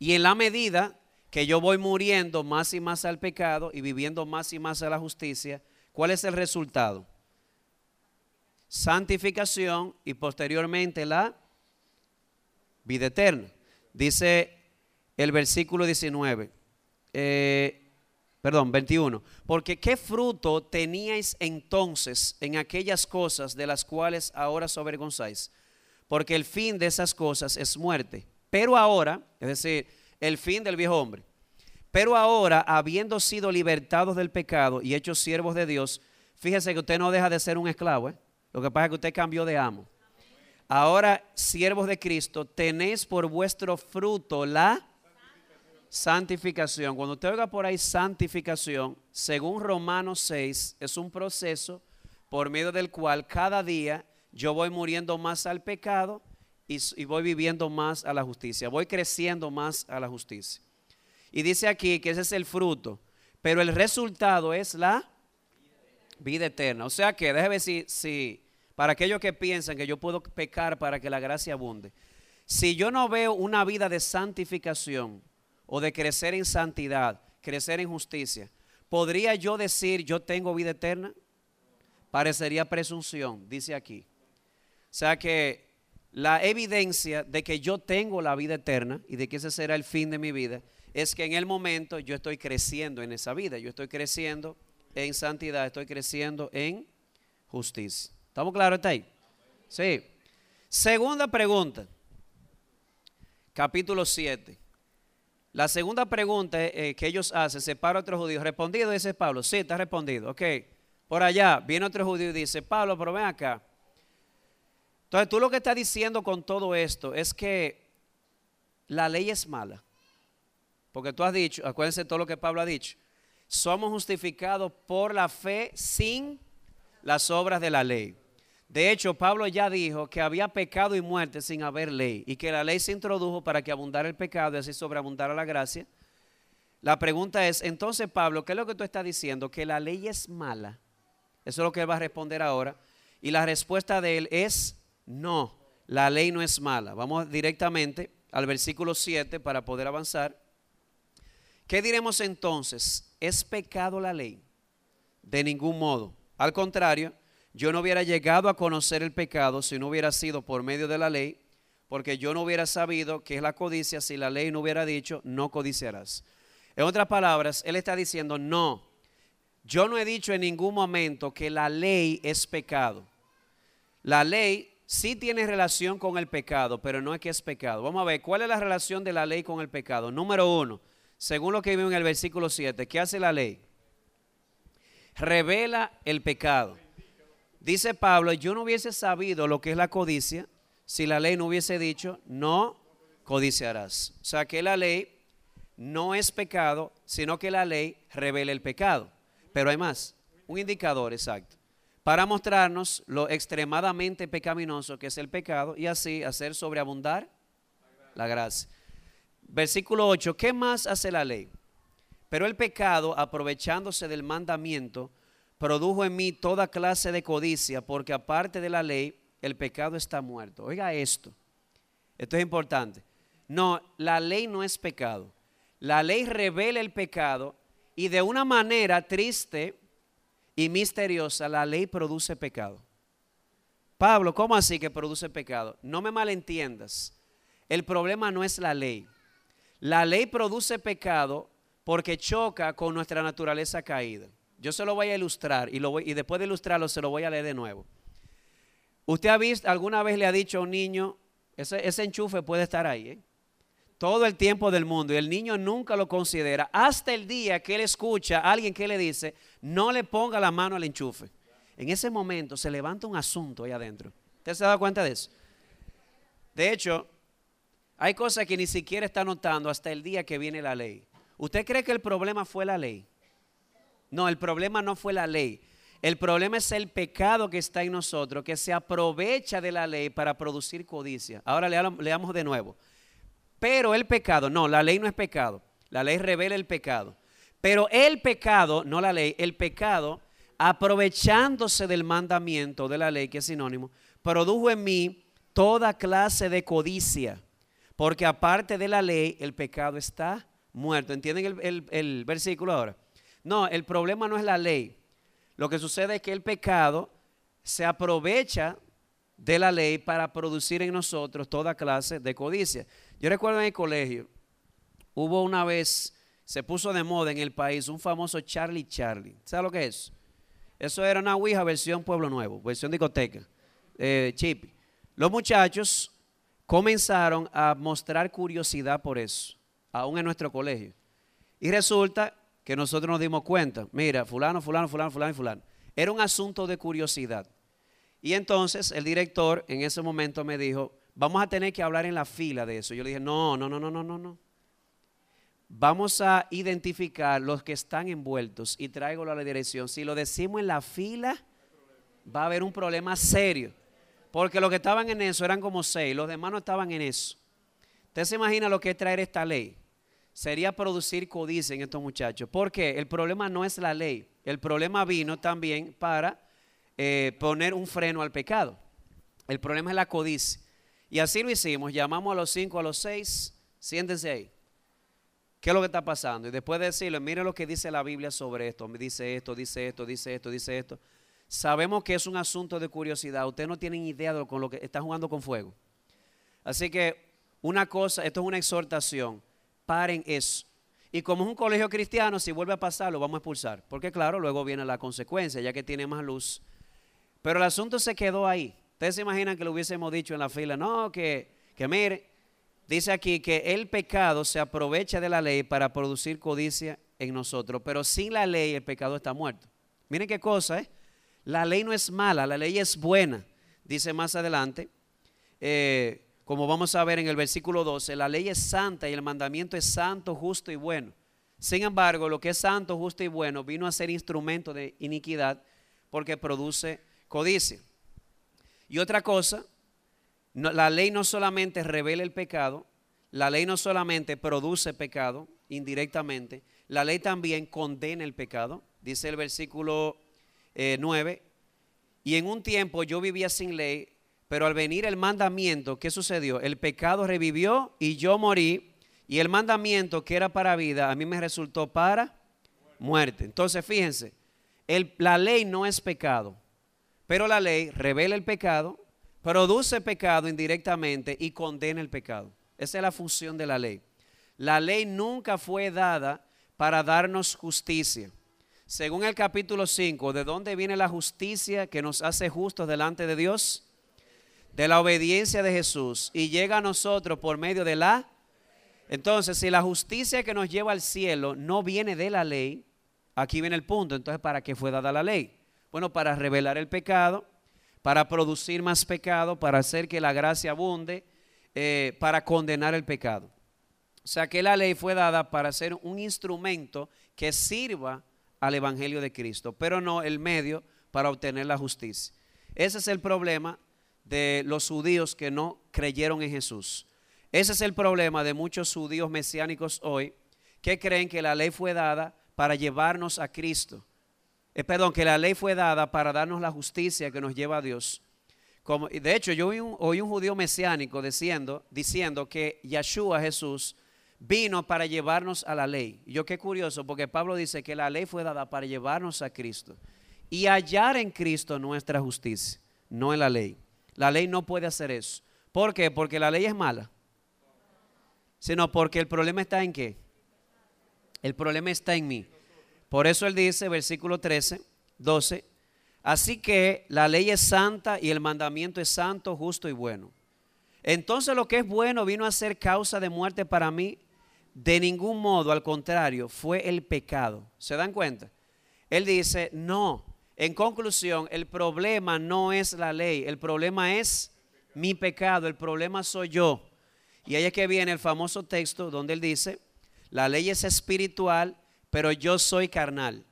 Y en la medida que yo voy muriendo más y más al pecado y viviendo más y más a la justicia, ¿cuál es el resultado? santificación y posteriormente la vida eterna. Dice el versículo 19, eh, perdón, 21, porque qué fruto teníais entonces en aquellas cosas de las cuales ahora os avergonzáis, porque el fin de esas cosas es muerte. Pero ahora, es decir, el fin del viejo hombre, pero ahora, habiendo sido libertados del pecado y hechos siervos de Dios, fíjese que usted no deja de ser un esclavo, ¿eh? Lo que pasa es que usted cambió de amo. Ahora, siervos de Cristo, tenéis por vuestro fruto la santificación. Cuando usted oiga por ahí santificación, según Romanos 6, es un proceso por medio del cual cada día yo voy muriendo más al pecado y, voy viviendo más a la justicia. Voy creciendo más a la justicia. Y dice aquí que ese es el fruto, pero el resultado es la vida eterna. O sea que, déjeme si, si para aquellos que piensan que yo puedo pecar para que la gracia abunde. Si yo no veo una vida de santificación o de crecer en santidad, crecer en justicia, ¿podría yo decir yo tengo vida eterna? Parecería presunción, dice aquí. O sea que la evidencia de que yo tengo la vida eterna y de que ese será el fin de mi vida es que en el momento yo estoy creciendo en esa vida, yo estoy creciendo en santidad, estoy creciendo en justicia. ¿Estamos claros hasta ahí? Sí. Segunda pregunta, capítulo 7. La segunda pregunta eh, que ellos hacen, separa a otro judío. ¿Respondido? Dice Pablo. Sí, está respondido. Ok. Por allá viene otro judío y dice, Pablo, pero ven acá. Entonces tú lo que estás diciendo con todo esto es que la ley es mala. Porque tú has dicho, acuérdense todo lo que Pablo ha dicho, somos justificados por la fe sin las obras de la ley. De hecho, Pablo ya dijo que había pecado y muerte sin haber ley y que la ley se introdujo para que abundara el pecado y así sobreabundara la gracia. La pregunta es, entonces Pablo, ¿qué es lo que tú estás diciendo? Que la ley es mala. Eso es lo que él va a responder ahora. Y la respuesta de él es, no, la ley no es mala. Vamos directamente al versículo 7 para poder avanzar. ¿Qué diremos entonces? ¿Es pecado la ley? De ningún modo. Al contrario, yo no hubiera llegado a conocer el pecado si no hubiera sido por medio de la ley, porque yo no hubiera sabido qué es la codicia si la ley no hubiera dicho, no codiciarás. En otras palabras, él está diciendo, no, yo no he dicho en ningún momento que la ley es pecado. La ley sí tiene relación con el pecado, pero no es que es pecado. Vamos a ver, ¿cuál es la relación de la ley con el pecado? Número uno, según lo que vimos en el versículo 7, ¿qué hace la ley? Revela el pecado. Dice Pablo, yo no hubiese sabido lo que es la codicia si la ley no hubiese dicho, no codiciarás. O sea que la ley no es pecado, sino que la ley revela el pecado. Pero hay más, un indicador exacto, para mostrarnos lo extremadamente pecaminoso que es el pecado y así hacer sobreabundar la gracia. Versículo 8, ¿qué más hace la ley? Pero el pecado, aprovechándose del mandamiento, produjo en mí toda clase de codicia, porque aparte de la ley, el pecado está muerto. Oiga esto, esto es importante. No, la ley no es pecado. La ley revela el pecado y de una manera triste y misteriosa, la ley produce pecado. Pablo, ¿cómo así que produce pecado? No me malentiendas. El problema no es la ley. La ley produce pecado porque choca con nuestra naturaleza caída. Yo se lo voy a ilustrar y, lo voy, y después de ilustrarlo se lo voy a leer de nuevo. ¿Usted ha visto, alguna vez le ha dicho a un niño, ese, enchufe puede estar ahí? ¿eh? todo el tiempo del mundo y el niño nunca lo considera hasta el día que él escucha a alguien que le dice, no le ponga la mano al enchufe. En ese momento se levanta un asunto ahí adentro. ¿Usted se da cuenta de eso? De hecho, hay cosas que ni siquiera está notando hasta el día que viene la ley. ¿Usted cree que el problema fue la ley? No, el problema no fue la ley. El problema es el pecado que está en nosotros, que se aprovecha de la ley para producir codicia. Ahora leamos de nuevo. Pero el pecado, no, la ley no es pecado. La ley revela el pecado. Pero el pecado, no la ley, el pecado, aprovechándose del mandamiento de la ley, que es sinónimo, produjo en mí toda clase de codicia. Porque aparte de la ley, el pecado está muerto. ¿Entienden el, versículo ahora? No, el problema no es la ley. Lo que sucede es que el pecado se aprovecha de la ley para producir en nosotros toda clase de codicia. Yo recuerdo en el colegio, hubo una vez, se puso de moda en el país un famoso Charlie Charlie. ¿Sabe lo que es? Eso era una Ouija versión Pueblo Nuevo, versión discoteca, eh, chip. Los muchachos comenzaron a mostrar curiosidad por eso, aún en nuestro colegio. Y resulta que nosotros nos dimos cuenta, mira, fulano, fulano, fulano, fulano y fulano. Era un asunto de curiosidad. Y entonces el director en ese momento me dijo, vamos a tener que hablar en la fila de eso. Yo le dije, no, no, no, no, no, no, no. Vamos a identificar los que están envueltos y traigo a la dirección. Si lo decimos en la fila, va a haber un problema serio. Porque los que estaban en eso eran como seis, los demás no estaban en eso. Usted se imagina lo que es traer esta ley. Sería producir codicia en estos muchachos. Porque el problema no es la ley. El problema vino también para eh, poner un freno al pecado. El problema es la codicia. Y así lo hicimos. Llamamos a los cinco, a los seis. Siéntense ahí. ¿Qué es lo que está pasando? Y después de decirle, mire lo que dice la Biblia sobre esto. Dice esto, dice esto, dice esto, dice esto. Sabemos que es un asunto de curiosidad. Ustedes no tienen idea de con lo que está jugando con fuego. Así que una cosa, esto es una exhortación. Paren eso. Y como es un colegio cristiano, si vuelve a pasar, lo vamos a expulsar. Porque claro, luego viene la consecuencia, ya que tiene más luz. Pero el asunto se quedó ahí. Ustedes se imaginan que lo hubiésemos dicho en la fila. No, que, que mire, dice aquí que el pecado se aprovecha de la ley para producir codicia en nosotros. Pero sin la ley el pecado está muerto. Miren qué cosa, ¿eh? La ley no es mala, la ley es buena. Dice más adelante, eh, como vamos a ver en el versículo 12, la ley es santa y el mandamiento es santo, justo y bueno. Sin embargo, lo que es santo, justo y bueno vino a ser instrumento de iniquidad porque produce codicia. Y otra cosa, la ley no solamente revela el pecado, la ley no solamente produce pecado indirectamente, la ley también condena el pecado. Dice el versículo 9, eh, y en un tiempo yo vivía sin ley, pero al venir el mandamiento, ¿qué sucedió? El pecado revivió y yo morí, y el mandamiento que era para vida, a mí me resultó para muerte. Entonces, fíjense, la ley no es pecado, pero la ley revela el pecado, produce pecado indirectamente y condena el pecado. Esa es la función de la ley. La ley nunca fue dada para darnos justicia. Según el capítulo 5, ¿de dónde viene la justicia que nos hace justos delante de Dios? De la obediencia de Jesús y llega a nosotros por medio de la... Entonces, si la justicia que nos lleva al cielo no viene de la ley, aquí viene el punto. Entonces, ¿para qué fue dada la ley? Bueno, para revelar el pecado, para producir más pecado, para hacer que la gracia abunde, eh, para condenar el pecado. O sea que la ley fue dada para ser un instrumento que sirva al Evangelio de Cristo, pero no el medio para obtener la justicia. Ese es el problema de los judíos que no creyeron en Jesús. Ese es el problema de muchos judíos mesiánicos hoy que creen que la ley fue dada para llevarnos a Cristo. Eh, perdón, que la ley fue dada para darnos la justicia que nos lleva a Dios. Como, de hecho, yo oí un, un judío mesiánico diciendo, diciendo que Yeshua Jesús vino para llevarnos a la ley. Yo qué curioso, porque Pablo dice que la ley fue dada para llevarnos a Cristo y hallar en Cristo nuestra justicia, no en la ley. La ley no puede hacer eso. ¿Por qué? Porque la ley es mala. Sino porque el problema está en qué? El problema está en mí. Por eso él dice, versículo 13, 12, así que la ley es santa y el mandamiento es santo, justo y bueno. Entonces lo que es bueno vino a ser causa de muerte para mí. De ningún modo, al contrario, fue el pecado. ¿Se dan cuenta? Él dice, no. En conclusión, el problema no es la ley, el problema es mi pecado, el problema soy yo. Y ahí es que viene el famoso texto donde él dice, la ley es espiritual, pero yo soy carnal,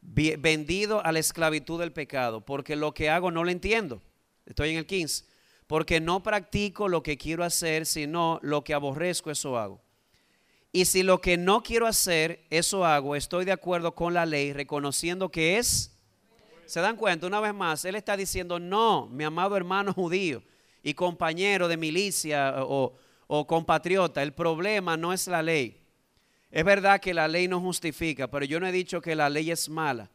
vendido a la esclavitud del pecado, porque lo que hago no lo entiendo. Estoy en el 15. Porque no practico lo que quiero hacer, sino lo que aborrezco, eso hago. Y si lo que no quiero hacer, eso hago, estoy de acuerdo con la ley, reconociendo que es... ¿Se dan cuenta? Una vez más, él está diciendo, no, mi amado hermano judío y compañero de milicia o, o compatriota, el problema no es la ley. Es verdad que la ley no justifica, pero yo no he dicho que la ley es mala.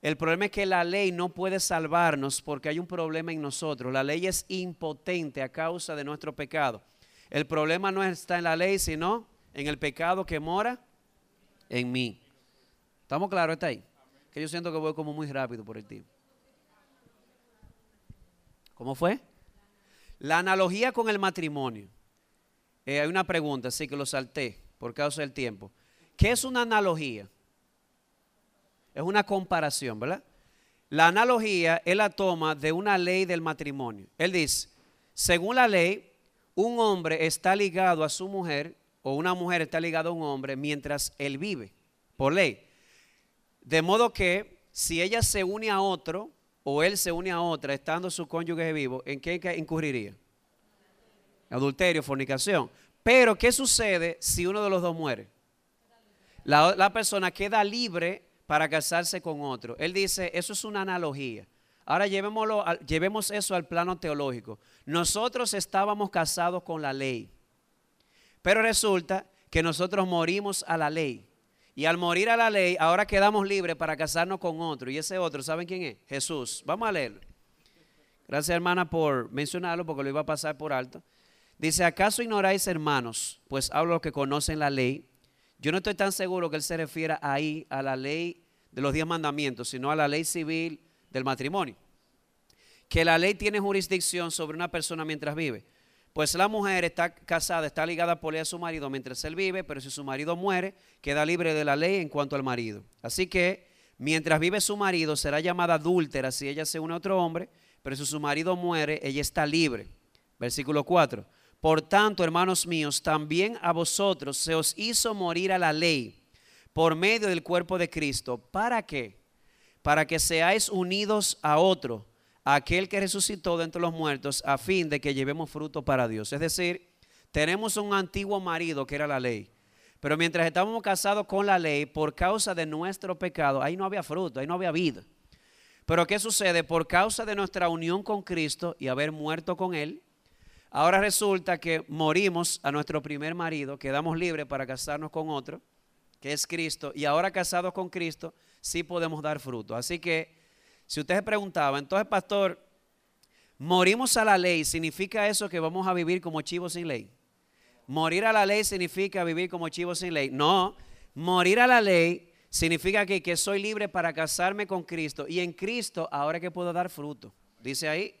El problema es que la ley no puede salvarnos porque hay un problema en nosotros. La ley es impotente a causa de nuestro pecado. El problema no está en la ley, sino en el pecado que mora en mí. ¿Estamos claros? ¿Está ahí? Yo siento que voy como muy rápido por el tiempo. ¿Cómo fue? La analogía con el matrimonio. Eh, hay una pregunta, así que lo salté por causa del tiempo. ¿Qué es una analogía? Es una comparación, ¿verdad? La analogía es la toma de una ley del matrimonio. Él dice, según la ley, un hombre está ligado a su mujer o una mujer está ligada a un hombre mientras él vive, por ley. De modo que si ella se une a otro o él se une a otra estando su cónyuge vivo, ¿en qué incurriría? Adulterio, fornicación. Pero ¿qué sucede si uno de los dos muere? La, la persona queda libre para casarse con otro. Él dice, eso es una analogía. Ahora llevémoslo, llevemos eso al plano teológico. Nosotros estábamos casados con la ley, pero resulta que nosotros morimos a la ley. Y al morir a la ley, ahora quedamos libres para casarnos con otro. Y ese otro, ¿saben quién es? Jesús. Vamos a leerlo. Gracias hermana por mencionarlo porque lo iba a pasar por alto. Dice, ¿acaso ignoráis hermanos? Pues hablo los que conocen la ley yo no estoy tan seguro que él se refiera ahí a la ley de los diez mandamientos, sino a la ley civil del matrimonio. Que la ley tiene jurisdicción sobre una persona mientras vive. Pues la mujer está casada, está ligada por ley a su marido mientras él vive, pero si su marido muere, queda libre de la ley en cuanto al marido. Así que mientras vive su marido, será llamada adúltera si ella se une a otro hombre, pero si su marido muere, ella está libre. Versículo 4. Por tanto, hermanos míos, también a vosotros se os hizo morir a la ley por medio del cuerpo de Cristo. ¿Para qué? Para que seáis unidos a otro, aquel que resucitó de entre los muertos, a fin de que llevemos fruto para Dios. Es decir, tenemos un antiguo marido que era la ley. Pero mientras estábamos casados con la ley, por causa de nuestro pecado, ahí no había fruto, ahí no había vida. Pero ¿qué sucede? Por causa de nuestra unión con Cristo y haber muerto con Él, Ahora resulta que morimos a nuestro primer marido, quedamos libres para casarnos con otro, que es Cristo, y ahora casados con Cristo, sí podemos dar fruto. Así que, si usted se preguntaba, entonces, pastor, morimos a la ley, ¿significa eso que vamos a vivir como chivos sin ley? Morir a la ley significa vivir como chivos sin ley. No, morir a la ley significa que, que soy libre para casarme con Cristo, y en Cristo ahora que puedo dar fruto. Dice ahí,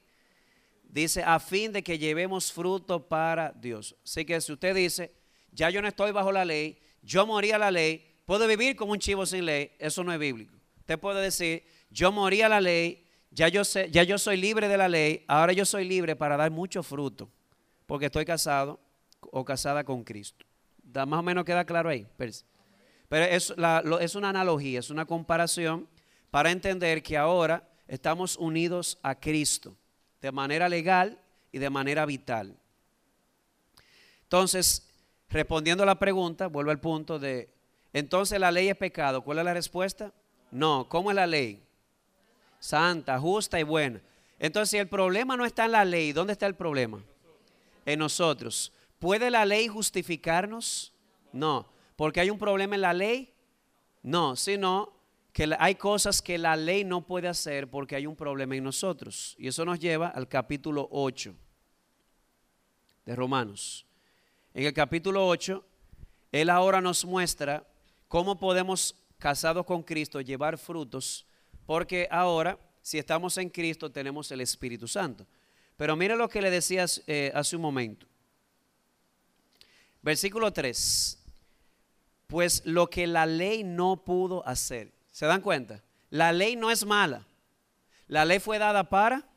Dice, a fin de que llevemos fruto para Dios. Así que si usted dice, ya yo no estoy bajo la ley, yo morí a la ley, puedo vivir como un chivo sin ley, eso no es bíblico. Usted puede decir, yo morí a la ley, ya yo, sé, ya yo soy libre de la ley, ahora yo soy libre para dar mucho fruto, porque estoy casado o casada con Cristo. más o menos queda claro ahí. Pero es, es una analogía, es una comparación para entender que ahora estamos unidos a Cristo de manera legal y de manera vital. Entonces, respondiendo a la pregunta, vuelvo al punto de, entonces la ley es pecado. ¿Cuál es la respuesta? No, ¿cómo es la ley? Santa, justa y buena. Entonces, el problema no está en la ley, ¿dónde está el problema? En nosotros. ¿Puede la ley justificarnos? No, porque hay un problema en la ley. No, sino que hay cosas que la ley no puede hacer porque hay un problema en nosotros. Y eso nos lleva al capítulo 8 de Romanos. En el capítulo 8, Él ahora nos muestra cómo podemos, casados con Cristo, llevar frutos, porque ahora, si estamos en Cristo, tenemos el Espíritu Santo. Pero mire lo que le decía eh, hace un momento. Versículo 3. Pues lo que la ley no pudo hacer. ¿Se dan cuenta? La ley no es mala. La ley fue dada para,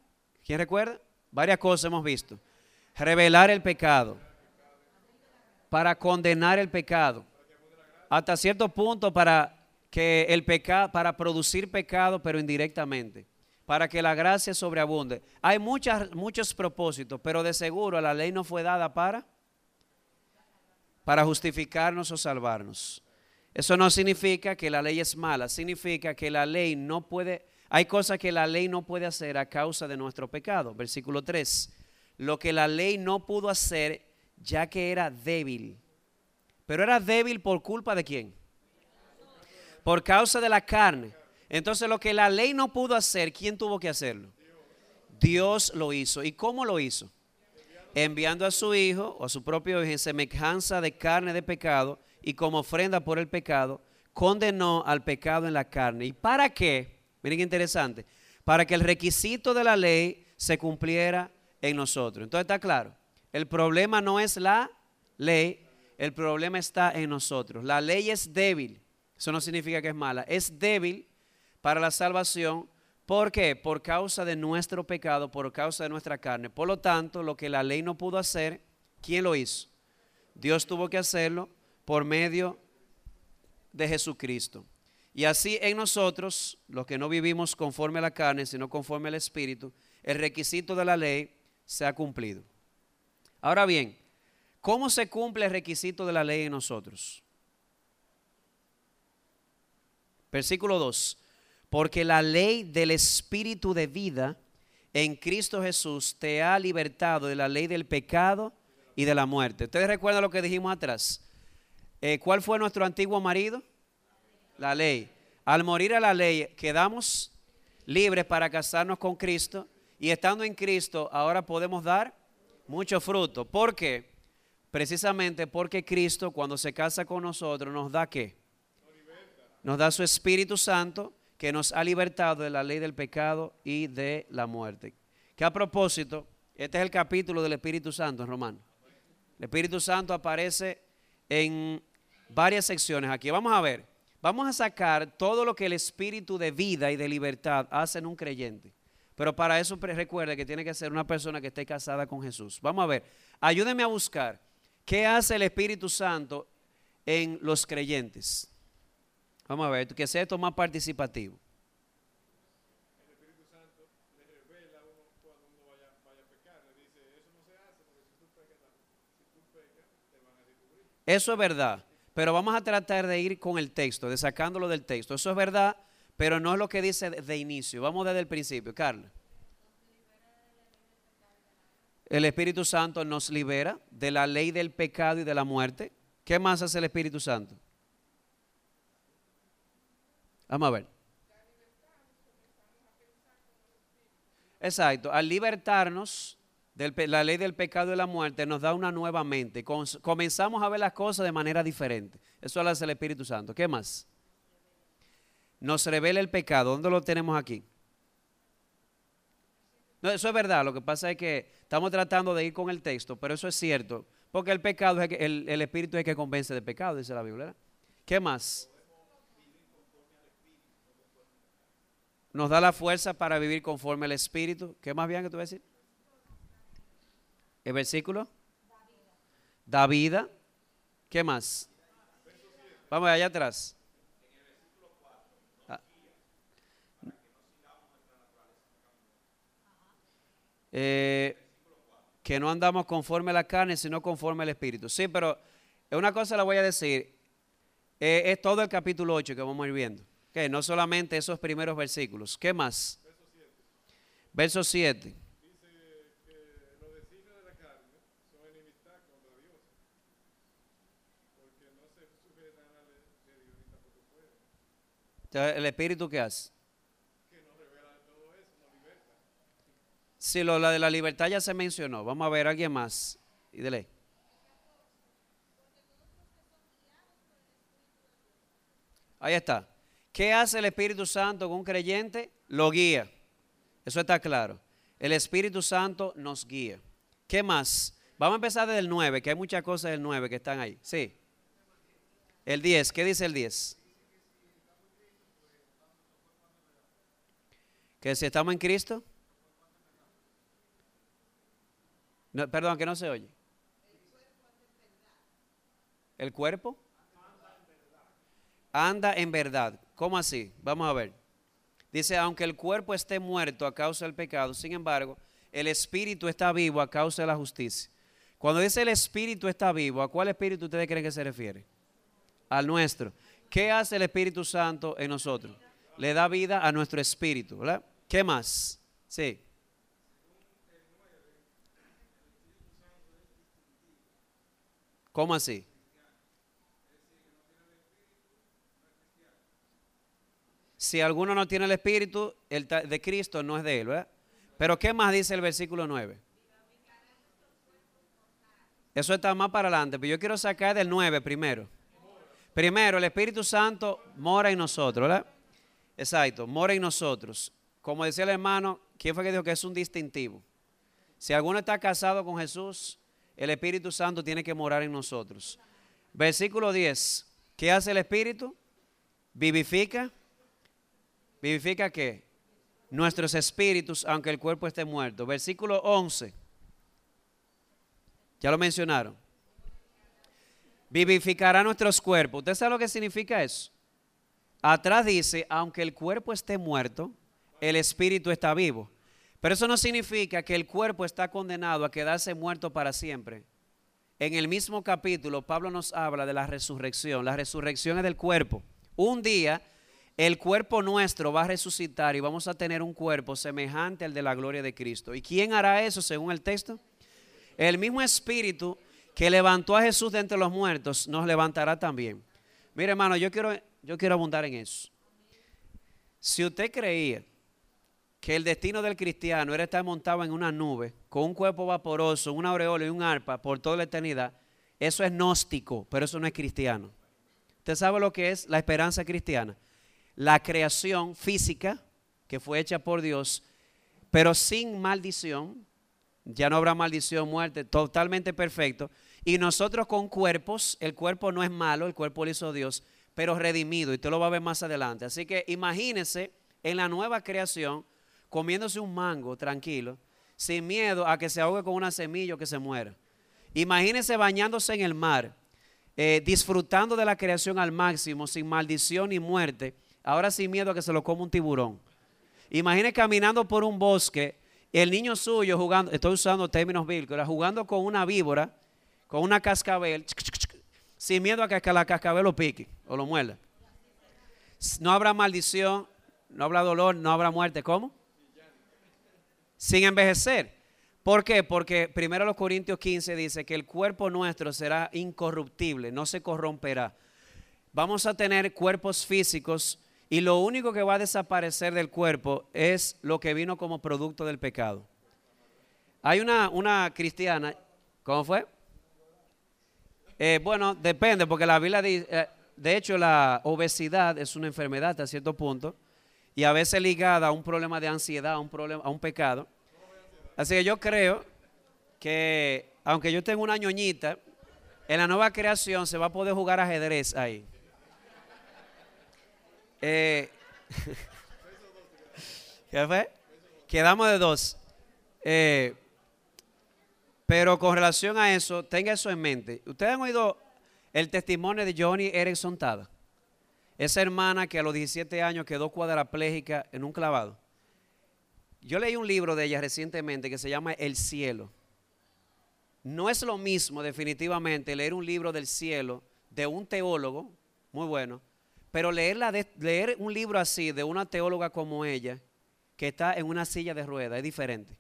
¿quién recuerda? Varias cosas hemos visto. Revelar el pecado. Para condenar el pecado. Hasta cierto punto para que el pecado, para producir pecado, pero indirectamente. Para que la gracia sobreabunde. Hay muchas, muchos propósitos, pero de seguro la ley no fue dada para para justificarnos o salvarnos. Eso no significa que la ley es mala, significa que la ley no puede, hay cosas que la ley no puede hacer a causa de nuestro pecado. Versículo 3, lo que la ley no pudo hacer ya que era débil. Pero era débil por culpa de quién? Por causa de la carne. Entonces lo que la ley no pudo hacer, ¿quién tuvo que hacerlo? Dios lo hizo. ¿Y cómo lo hizo? enviando a su Hijo o a su propio Hijo en semejanza de carne de pecado y como ofrenda por el pecado, condenó al pecado en la carne. ¿Y para qué? Miren qué interesante. Para que el requisito de la ley se cumpliera en nosotros. Entonces está claro. El problema no es la ley, el problema está en nosotros. La ley es débil. Eso no significa que es mala. Es débil para la salvación ¿Por qué? Por causa de nuestro pecado, por causa de nuestra carne. Por lo tanto, lo que la ley no pudo hacer, ¿quién lo hizo? Dios tuvo que hacerlo por medio de Jesucristo. Y así en nosotros, los que no vivimos conforme a la carne, sino conforme al Espíritu, el requisito de la ley se ha cumplido. Ahora bien, ¿cómo se cumple el requisito de la ley en nosotros? Versículo 2 porque la ley del Espíritu de vida en Cristo Jesús te ha libertado de la ley del pecado y de la muerte. ¿Ustedes recuerdan lo que dijimos atrás? Eh, ¿Cuál fue nuestro antiguo marido? La ley. Al morir a la ley quedamos libres para casarnos con Cristo y estando en Cristo ahora podemos dar mucho fruto. ¿Por qué? Precisamente porque Cristo cuando se casa con nosotros nos da qué? Nos da su Espíritu Santo que nos ha libertado de la ley del pecado y de la muerte. Que a propósito, este es el capítulo del Espíritu Santo en Romano. El Espíritu Santo aparece en varias secciones aquí. Vamos a ver, vamos a sacar todo lo que el Espíritu de vida y de libertad hace en un creyente. Pero para eso recuerde que tiene que ser una persona que esté casada con Jesús. Vamos a ver, ayúdeme a buscar qué hace el Espíritu Santo en los creyentes. Vamos a ver, que sea esto más participativo. Eso es verdad, pero vamos a tratar de ir con el texto, de sacándolo del texto. Eso es verdad, pero no es lo que dice de inicio. Vamos desde el principio, Carla. El Espíritu Santo nos libera de la ley del pecado y de la muerte. ¿Qué más hace el Espíritu Santo? Vamos a ver. Exacto, al libertarnos de la ley del pecado y la muerte nos da una nueva mente. Comenzamos a ver las cosas de manera diferente. Eso lo hace el Espíritu Santo. ¿Qué más? Nos revela el pecado. ¿Dónde lo tenemos aquí? No, eso es verdad. Lo que pasa es que estamos tratando de ir con el texto, pero eso es cierto. Porque el pecado es el, el Espíritu es el que convence de pecado, dice la Biblia. ¿Qué más? Nos da la fuerza para vivir conforme al Espíritu. ¿Qué más bien que tú vas a decir? ¿El versículo? Da vida. ¿Qué más? Vamos allá atrás. Ah. Eh, que no andamos conforme a la carne, sino conforme al Espíritu. Sí, pero una cosa la voy a decir. Eh, es todo el capítulo 8 que vamos a ir viendo. Que no solamente esos primeros versículos. ¿Qué más? Verso 7. Dice que los designios de la carne son enemistad contra Dios. Porque no se sujetan a la ley de Dios ni tampoco pueden. ¿El Espíritu qué hace? Que nos revela todo eso, nos liberta. Si lo la de la libertad ya se mencionó. Vamos a ver alguien más. Y dele. Ahí está. ¿Qué hace el Espíritu Santo con un creyente? Lo guía. Eso está claro. El Espíritu Santo nos guía. ¿Qué más? Vamos a empezar desde el 9, que hay muchas cosas del 9 que están ahí. Sí. El 10, ¿qué dice el 10? Que si estamos en Cristo. perdón, que no se oye. ¿El cuerpo? Anda en verdad. ¿Cómo así? Vamos a ver. Dice, aunque el cuerpo esté muerto a causa del pecado, sin embargo, el espíritu está vivo a causa de la justicia. Cuando dice el espíritu está vivo, ¿a cuál espíritu ustedes creen que se refiere? Al nuestro. ¿Qué hace el Espíritu Santo en nosotros? Le da vida a nuestro espíritu, ¿verdad? ¿Qué más? Sí. ¿Cómo así? Si alguno no tiene el Espíritu el de Cristo, no es de él, ¿verdad? Pero ¿qué más dice el versículo 9? Eso está más para adelante, pero yo quiero sacar del 9 primero. Primero, el Espíritu Santo mora en nosotros, ¿verdad? Exacto, mora en nosotros. Como decía el hermano, ¿quién fue que dijo que es un distintivo? Si alguno está casado con Jesús, el Espíritu Santo tiene que morar en nosotros. Versículo 10. ¿Qué hace el Espíritu? Vivifica, ¿Vivifica qué? Nuestros espíritus, aunque el cuerpo esté muerto. Versículo 11. Ya lo mencionaron. Vivificará nuestros cuerpos. ¿Usted sabe lo que significa eso? Atrás dice, aunque el cuerpo esté muerto, el espíritu está vivo. Pero eso no significa que el cuerpo está condenado a quedarse muerto para siempre. En el mismo capítulo, Pablo nos habla de la resurrección. La resurrección es del cuerpo. Un día el cuerpo nuestro va a resucitar y vamos a tener un cuerpo semejante al de la gloria de Cristo. ¿Y quién hará eso según el texto? El mismo espíritu que levantó a Jesús de entre los muertos nos levantará también. Mire hermano, yo quiero, yo quiero abundar en eso. Si usted creía que el destino del cristiano era estar montado en una nube, con un cuerpo vaporoso, una aureola y un arpa por toda la eternidad, eso es gnóstico, pero eso no es cristiano. ¿Usted sabe lo que es la esperanza cristiana? La creación física que fue hecha por Dios, pero sin maldición. Ya no habrá maldición, muerte, totalmente perfecto. Y nosotros con cuerpos, el cuerpo no es malo, el cuerpo lo hizo Dios, pero redimido. Y usted lo va a ver más adelante. Así que imagínese en la nueva creación comiéndose un mango tranquilo, sin miedo a que se ahogue con una semilla o que se muera. Imagínese bañándose en el mar, eh, disfrutando de la creación al máximo, sin maldición ni muerte ahora sin miedo a que se lo coma un tiburón. Imagine caminando por un bosque, el niño suyo jugando, estoy usando términos bíblicos, jugando con una víbora, con una cascabel, sin miedo a que la cascabel lo pique o lo muerda. No habrá maldición, no habrá dolor, no habrá muerte. ¿Cómo? Sin envejecer. ¿Por qué? Porque primero los Corintios 15 dice que el cuerpo nuestro será incorruptible, no se corromperá. Vamos a tener cuerpos físicos y lo único que va a desaparecer del cuerpo es lo que vino como producto del pecado. Hay una, una cristiana, ¿cómo fue? Eh, bueno, depende, porque la Biblia dice, eh, de hecho la obesidad es una enfermedad hasta cierto punto y a veces ligada a un problema de ansiedad, a un, problema, a un pecado. Así que yo creo que aunque yo tenga una ñoñita, en la nueva creación se va a poder jugar ajedrez ahí. Eh, ¿Qué fue? Quedamos de dos. Eh, pero con relación a eso, tenga eso en mente. Ustedes han oído el testimonio de Johnny Erickson Tada. Esa hermana que a los 17 años quedó cuadraplégica en un clavado. Yo leí un libro de ella recientemente que se llama El cielo. No es lo mismo definitivamente leer un libro del cielo de un teólogo, muy bueno, pero leer, leer un libro así de una teóloga como ella, que está en una silla de ruedas, es diferente.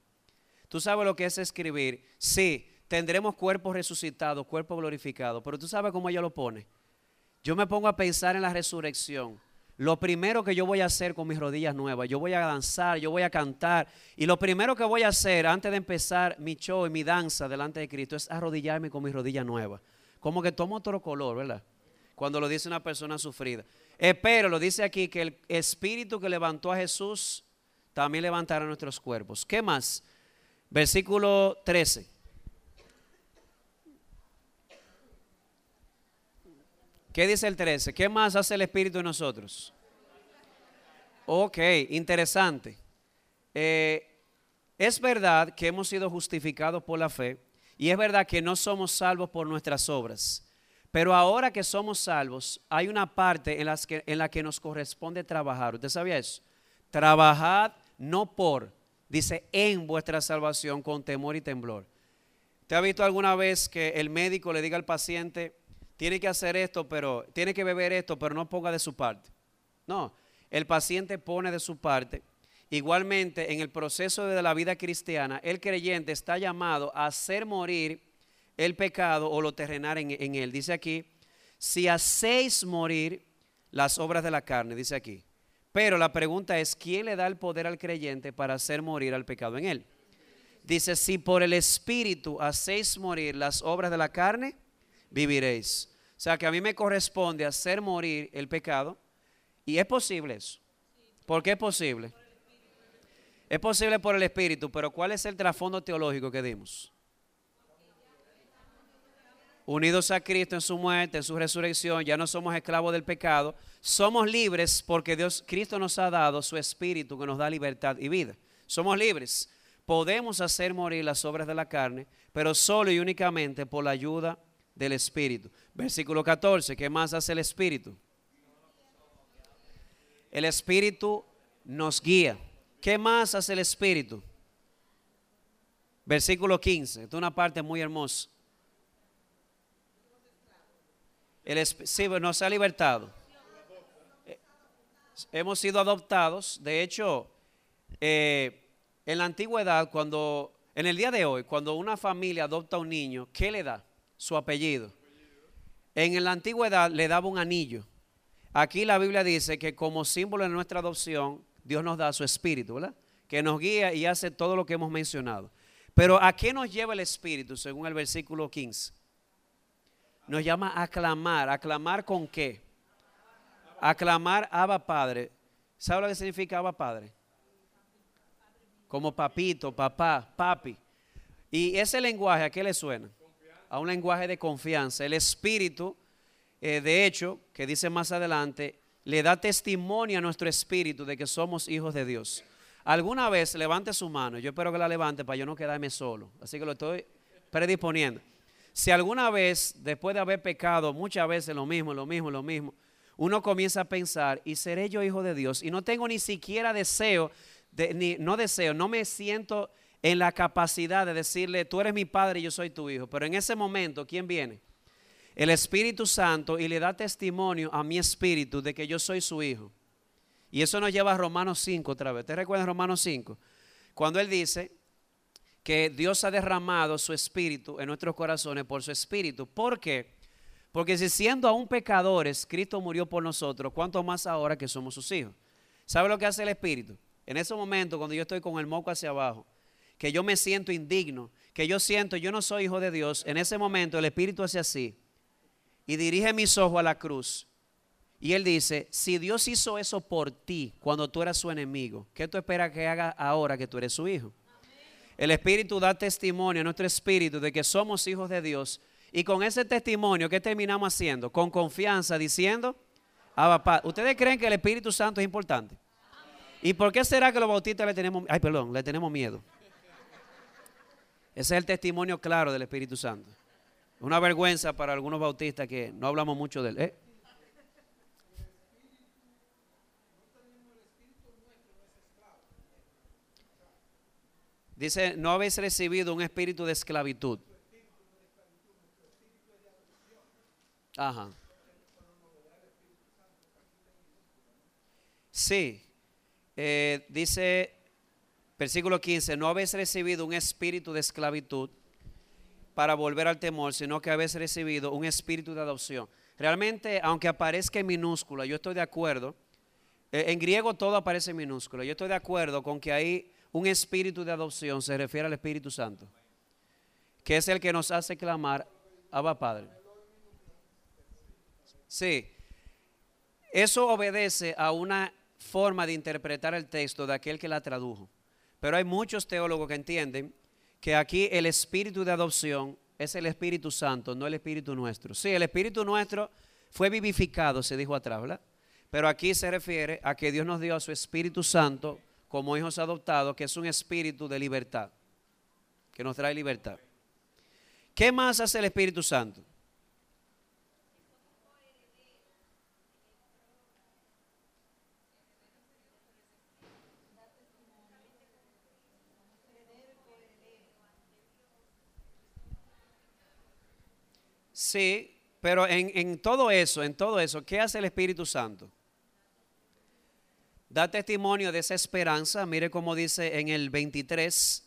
Tú sabes lo que es escribir. Sí, tendremos cuerpos resucitados, cuerpos glorificados, pero tú sabes cómo ella lo pone. Yo me pongo a pensar en la resurrección. Lo primero que yo voy a hacer con mis rodillas nuevas, yo voy a danzar, yo voy a cantar. Y lo primero que voy a hacer antes de empezar mi show y mi danza delante de Cristo es arrodillarme con mis rodillas nuevas. Como que tomo otro color, ¿verdad? Cuando lo dice una persona sufrida. Espero, lo dice aquí, que el espíritu que levantó a Jesús también levantará nuestros cuerpos. ¿Qué más? Versículo 13. ¿Qué dice el 13? ¿Qué más hace el Espíritu en nosotros? Ok, interesante. Eh, es verdad que hemos sido justificados por la fe y es verdad que no somos salvos por nuestras obras. Pero ahora que somos salvos, hay una parte en, las que, en la que nos corresponde trabajar. ¿Usted sabía eso? Trabajad no por, dice en vuestra salvación con temor y temblor. ¿Te ha visto alguna vez que el médico le diga al paciente, tiene que hacer esto, pero tiene que beber esto, pero no ponga de su parte? No, el paciente pone de su parte. Igualmente, en el proceso de la vida cristiana, el creyente está llamado a hacer morir el pecado o lo terrenal en, en él. Dice aquí, si hacéis morir las obras de la carne, dice aquí. Pero la pregunta es, ¿quién le da el poder al creyente para hacer morir al pecado en él? Dice, si por el Espíritu hacéis morir las obras de la carne, viviréis. O sea que a mí me corresponde hacer morir el pecado. Y es posible eso. ¿Por qué es posible? Es posible por el Espíritu, pero ¿cuál es el trasfondo teológico que dimos? Unidos a Cristo en su muerte, en su resurrección, ya no somos esclavos del pecado, somos libres porque Dios, Cristo nos ha dado su espíritu que nos da libertad y vida. Somos libres. Podemos hacer morir las obras de la carne, pero solo y únicamente por la ayuda del espíritu. Versículo 14, ¿qué más hace el espíritu? El espíritu nos guía. ¿Qué más hace el espíritu? Versículo 15, es una parte muy hermosa. El, sí, nos ha libertado. Eh, hemos sido adoptados. De hecho, eh, en la antigüedad, cuando, en el día de hoy, cuando una familia adopta a un niño, ¿qué le da? Su apellido. En la antigüedad le daba un anillo. Aquí la Biblia dice que como símbolo de nuestra adopción, Dios nos da su espíritu, ¿verdad? Que nos guía y hace todo lo que hemos mencionado. Pero ¿a qué nos lleva el espíritu según el versículo 15? Nos llama a clamar. ¿A clamar con qué? A clamar Abba Padre. ¿Sabe lo que significa Abba Padre? Como papito, papá, papi. Y ese lenguaje, ¿a qué le suena? A un lenguaje de confianza. El Espíritu, eh, de hecho, que dice más adelante, le da testimonio a nuestro espíritu de que somos hijos de Dios. Alguna vez levante su mano, yo espero que la levante para yo no quedarme solo. Así que lo estoy predisponiendo. Si alguna vez, después de haber pecado, muchas veces lo mismo, lo mismo, lo mismo, uno comienza a pensar, ¿y seré yo hijo de Dios? Y no tengo ni siquiera deseo, ni, no deseo, no me siento en la capacidad de decirle, tú eres mi padre y yo soy tu hijo. Pero en ese momento, ¿quién viene? El Espíritu Santo y le da testimonio a mi espíritu de que yo soy su hijo. Y eso nos lleva a Romanos 5 otra vez. ¿Te recuerdas Romanos 5? Cuando él dice, que Dios ha derramado su espíritu en nuestros corazones por su espíritu. ¿Por qué? Porque si siendo aún pecadores, Cristo murió por nosotros, ¿cuánto más ahora que somos sus hijos? ¿Sabe lo que hace el espíritu? En ese momento, cuando yo estoy con el moco hacia abajo, que yo me siento indigno, que yo siento, yo no soy hijo de Dios, en ese momento el espíritu hace así y dirige mis ojos a la cruz. Y él dice, si Dios hizo eso por ti cuando tú eras su enemigo, ¿qué tú esperas que haga ahora que tú eres su hijo? El Espíritu da testimonio a nuestro espíritu de que somos hijos de Dios. Y con ese testimonio, ¿qué terminamos haciendo? Con confianza, diciendo, ¿ustedes creen que el Espíritu Santo es importante? ¿Y por qué será que los bautistas le tenemos, ay, perdón, le tenemos miedo? Ese es el testimonio claro del Espíritu Santo. Una vergüenza para algunos bautistas que no hablamos mucho de él. ¿eh? Dice, no habéis recibido un espíritu de esclavitud. Ajá. Sí. Eh, dice, versículo 15, no habéis recibido un espíritu de esclavitud para volver al temor, sino que habéis recibido un espíritu de adopción. Realmente, aunque aparezca en minúscula, yo estoy de acuerdo. Eh, en griego todo aparece en minúscula. Yo estoy de acuerdo con que ahí un espíritu de adopción se refiere al Espíritu Santo, que es el que nos hace clamar, Abba Padre. Sí, eso obedece a una forma de interpretar el texto de aquel que la tradujo. Pero hay muchos teólogos que entienden que aquí el espíritu de adopción es el Espíritu Santo, no el Espíritu nuestro. Sí, el Espíritu nuestro fue vivificado, se dijo atrás, ¿verdad? Pero aquí se refiere a que Dios nos dio a su Espíritu Santo como hijos adoptados, que es un espíritu de libertad, que nos trae libertad. ¿Qué más hace el Espíritu Santo? Sí, pero en, todo eso, en todo eso, ¿qué hace el Espíritu Santo? Da testimonio de esa esperanza, mire cómo dice en el 23,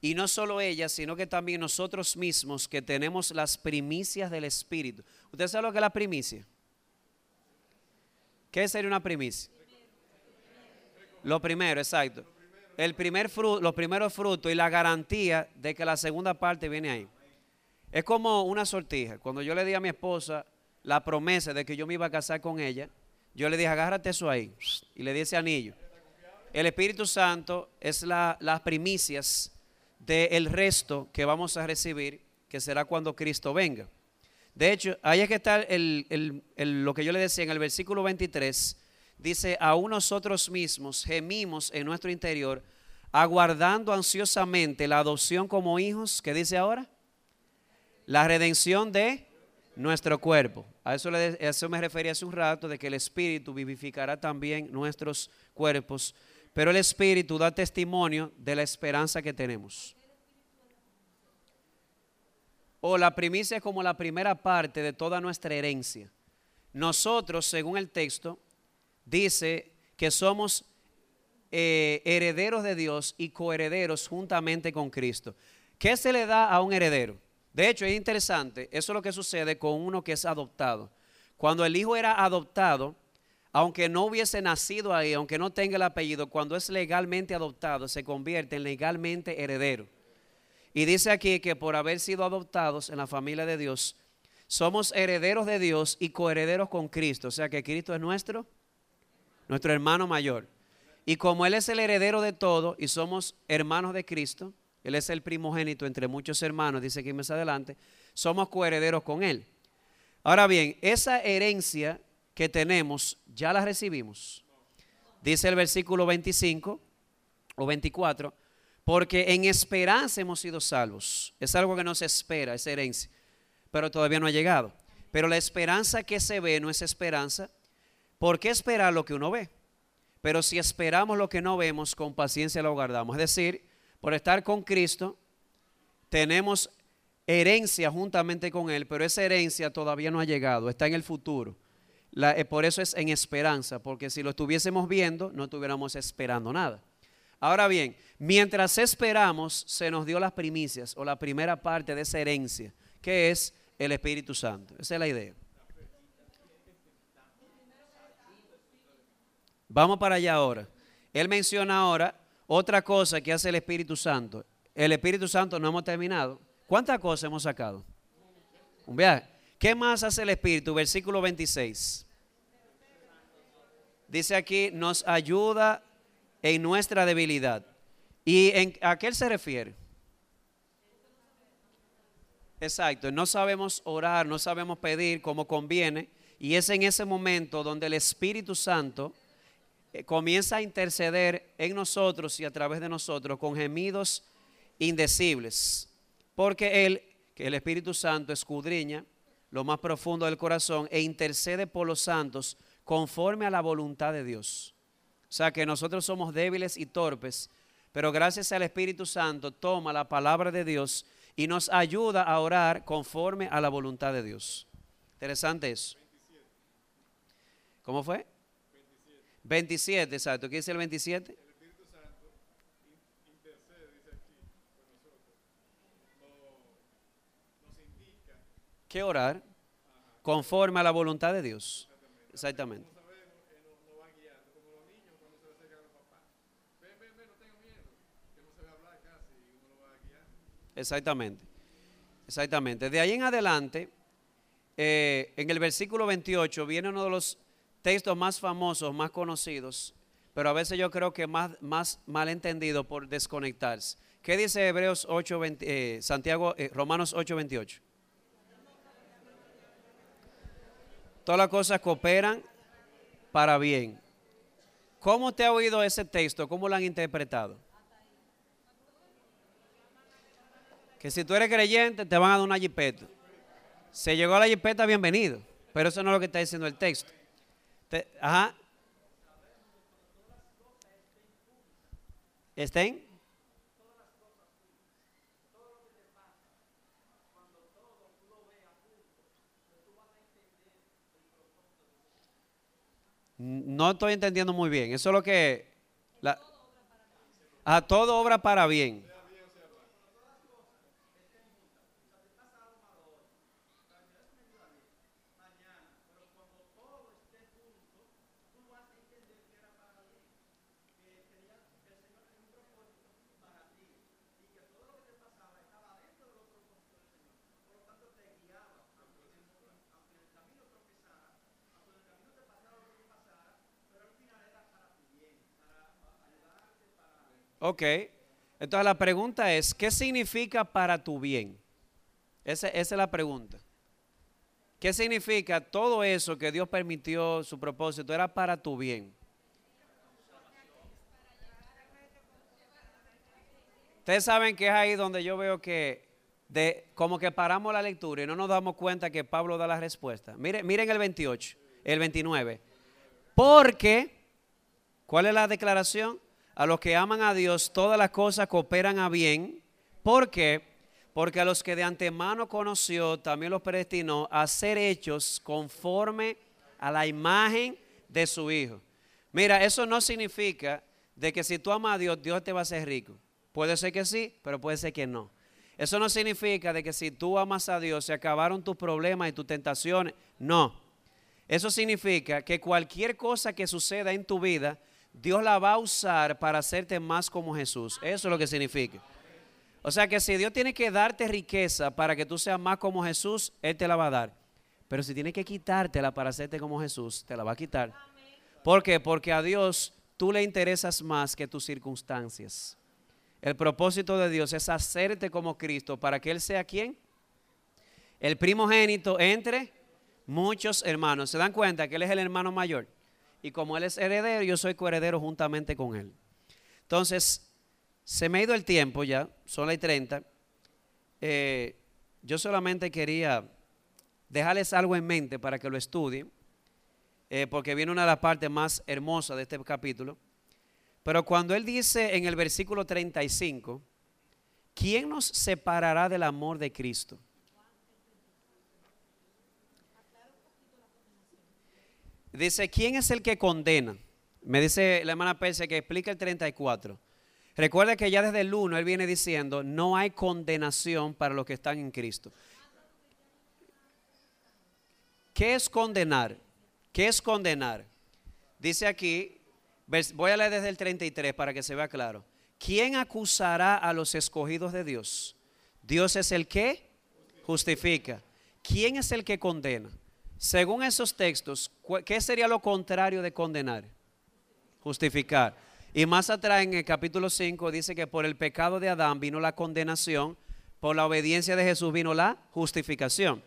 y no solo ella, sino que también nosotros mismos que tenemos las primicias del Espíritu. ¿Usted sabe lo que es la primicia? ¿Qué sería una primicia? Lo primero, exacto. El primer fruto, los primeros frutos y la garantía de que la segunda parte viene ahí. Es como una sortija. Cuando yo le di a mi esposa la promesa de que yo me iba a casar con ella, yo le dije, agárrate eso ahí. Y le di ese anillo. El Espíritu Santo es la, las primicias del resto que vamos a recibir, que será cuando Cristo venga. De hecho, ahí es que está lo que yo le decía en el versículo 23. Dice, aún nosotros mismos gemimos en nuestro interior, aguardando ansiosamente la adopción como hijos, ¿qué dice ahora? la redención de nuestro cuerpo. A eso, eso me refería hace un rato, de que el Espíritu vivificará también nuestros cuerpos, pero el Espíritu da testimonio de la esperanza que tenemos. O la primicia es como la primera parte de toda nuestra herencia. Nosotros, según el texto, dice que somos eh, herederos de Dios y coherederos juntamente con Cristo. ¿Qué se le da a un heredero? De hecho, es interesante, eso es lo que sucede con uno que es adoptado. Cuando el hijo era adoptado, aunque no hubiese nacido ahí, aunque no tenga el apellido, cuando es legalmente adoptado, se convierte en legalmente heredero. Y dice aquí que por haber sido adoptados en la familia de Dios, somos herederos de Dios y coherederos con Cristo. O sea que Cristo es nuestro, nuestro hermano mayor. Y como Él es el heredero de todo y somos hermanos de Cristo, él es el primogénito entre muchos hermanos, dice aquí más adelante. Somos coherederos con Él. Ahora bien, esa herencia que tenemos, ya la recibimos. Dice el versículo 25 o 24, porque en esperanza hemos sido salvos. Es algo que no se espera, esa herencia, pero todavía no ha llegado. Pero la esperanza que se ve no es esperanza. ¿Por qué esperar lo que uno ve? Pero si esperamos lo que no vemos, con paciencia lo guardamos. Es decir, por estar con Cristo, tenemos herencia juntamente con Él, pero esa herencia todavía no ha llegado, está en el futuro. Eh, por eso es en esperanza, porque si lo estuviésemos viendo, no estuviéramos esperando nada. Ahora bien, mientras esperamos, se nos dio las primicias o la primera parte de esa herencia, que es el Espíritu Santo. Esa es la idea. Vamos para allá ahora. Él menciona ahora otra cosa que hace el Espíritu Santo. El Espíritu Santo no hemos terminado. ¿Cuántas cosas hemos sacado? Un viaje. ¿Qué más hace el Espíritu? Versículo 26. Dice aquí, nos ayuda en nuestra debilidad. ¿Y en, a qué él se refiere? Exacto, no sabemos orar, no sabemos pedir como conviene. Y es en ese momento donde el Espíritu Santo comienza a interceder en nosotros y a través de nosotros con gemidos indecibles. Porque Él, que el Espíritu Santo, escudriña lo más profundo del corazón e intercede por los santos conforme a la voluntad de Dios. O sea que nosotros somos débiles y torpes, pero gracias al Espíritu Santo toma la palabra de Dios y nos ayuda a orar conforme a la voluntad de Dios. Interesante eso. ¿Cómo fue? 27, exacto. ¿Qué dice el 27? El Espíritu Santo intercede, dice aquí, con nosotros. Nos, indica. ¿Qué orar? Conforme a la voluntad de Dios. Exactamente. Que guiando. Exactamente. Exactamente. De ahí en adelante, eh, en el versículo 28, viene uno de los textos más famosos, más conocidos, pero a veces yo creo que más, más malentendido por desconectarse. ¿Qué dice Hebreos 8, eh, Santiago, eh, Romanos 8, 28? Todas las cosas cooperan para bien. ¿Cómo te ha oído ese texto? ¿Cómo lo han interpretado? Que si tú eres creyente te van a dar una jipeta. Se llegó a la jipeta, bienvenido. Pero eso no es lo que está diciendo el texto. Ajá. ¿Estén? No estoy entendiendo muy bien. Eso es lo que... a todo obra para bien. Ok. Entonces la pregunta es, ¿qué significa para tu bien? Esa, esa, es la pregunta. ¿Qué significa todo eso que Dios permitió, su propósito, era para tu bien? Ustedes saben que es ahí donde yo veo que de, como que paramos la lectura y no nos damos cuenta que Pablo da la respuesta. Miren, miren el 28, el 29. Porque, ¿cuál es la declaración? A los que aman a Dios todas las cosas cooperan a bien. ¿Por qué? Porque a los que de antemano conoció también los predestinó a ser hechos conforme a la imagen de su Hijo. Mira, eso no significa de que si tú amas a Dios, Dios te va a hacer rico. Puede ser que sí, pero puede ser que no. Eso no significa de que si tú amas a Dios se acabaron tus problemas y tus tentaciones. No. Eso significa que cualquier cosa que suceda en tu vida, Dios la va a usar para hacerte más como Jesús. Eso es lo que significa. O sea que si Dios tiene que darte riqueza para que tú seas más como Jesús, Él te la va a dar. Pero si tiene que quitártela para hacerte como Jesús, te la va a quitar. ¿Por qué? Porque a Dios tú le interesas más que tus circunstancias. El propósito de Dios es hacerte como Cristo para que Él sea quien? El primogénito entre muchos hermanos. ¿Se dan cuenta que Él es el hermano mayor? Y como Él es heredero, yo soy coheredero juntamente con Él. Entonces, se me ha ido el tiempo ya, son las 30. Eh, yo solamente quería dejarles algo en mente para que lo estudien, eh, porque viene una de las partes más hermosas de este capítulo. Pero cuando Él dice en el versículo 35, ¿quién nos separará del amor de Cristo? Dice, ¿quién es el que condena? Me dice la hermana Perse que explica el 34. Recuerda que ya desde el 1 él viene diciendo, no hay condenación para los que están en Cristo. ¿Qué es condenar? ¿Qué es condenar? Dice aquí, voy a leer desde el 33 para que se vea claro. ¿Quién acusará a los escogidos de Dios? Dios es el que justifica. ¿Quién es el que condena? Según esos textos, ¿qué sería lo contrario de condenar? Justificar. Y más atrás en el capítulo 5 dice que por el pecado de Adán vino la condenación, por la obediencia de Jesús vino la justificación.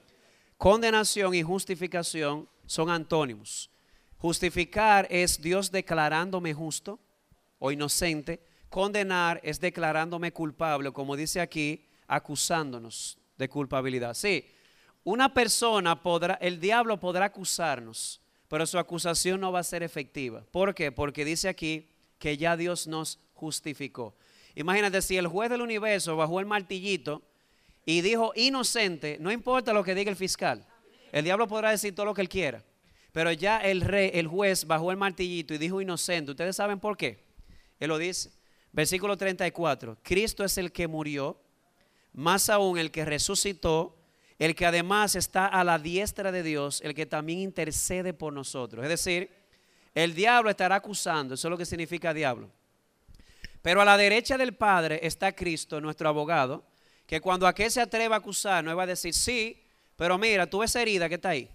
Condenación y justificación son antónimos. Justificar es Dios declarándome justo o inocente. Condenar es declarándome culpable, como dice aquí, acusándonos de culpabilidad. Sí, una persona podrá, el diablo podrá acusarnos, pero su acusación no va a ser efectiva. ¿Por qué? Porque dice aquí que ya Dios nos justificó. Imagínate si el juez del universo bajó el martillito y dijo inocente, no importa lo que diga el fiscal. El diablo podrá decir todo lo que él quiera. Pero ya el rey, el juez bajó el martillito y dijo inocente. ¿Ustedes saben por qué? Él lo dice. Versículo 34. Cristo es el que murió, más aún el que resucitó el que además está a la diestra de Dios, el que también intercede por nosotros. Es decir, el diablo estará acusando, eso es lo que significa diablo. Pero a la derecha del Padre está Cristo, nuestro abogado, que cuando aquel se atreva a acusar, no va a decir, sí, pero mira, tú ves herida que está ahí.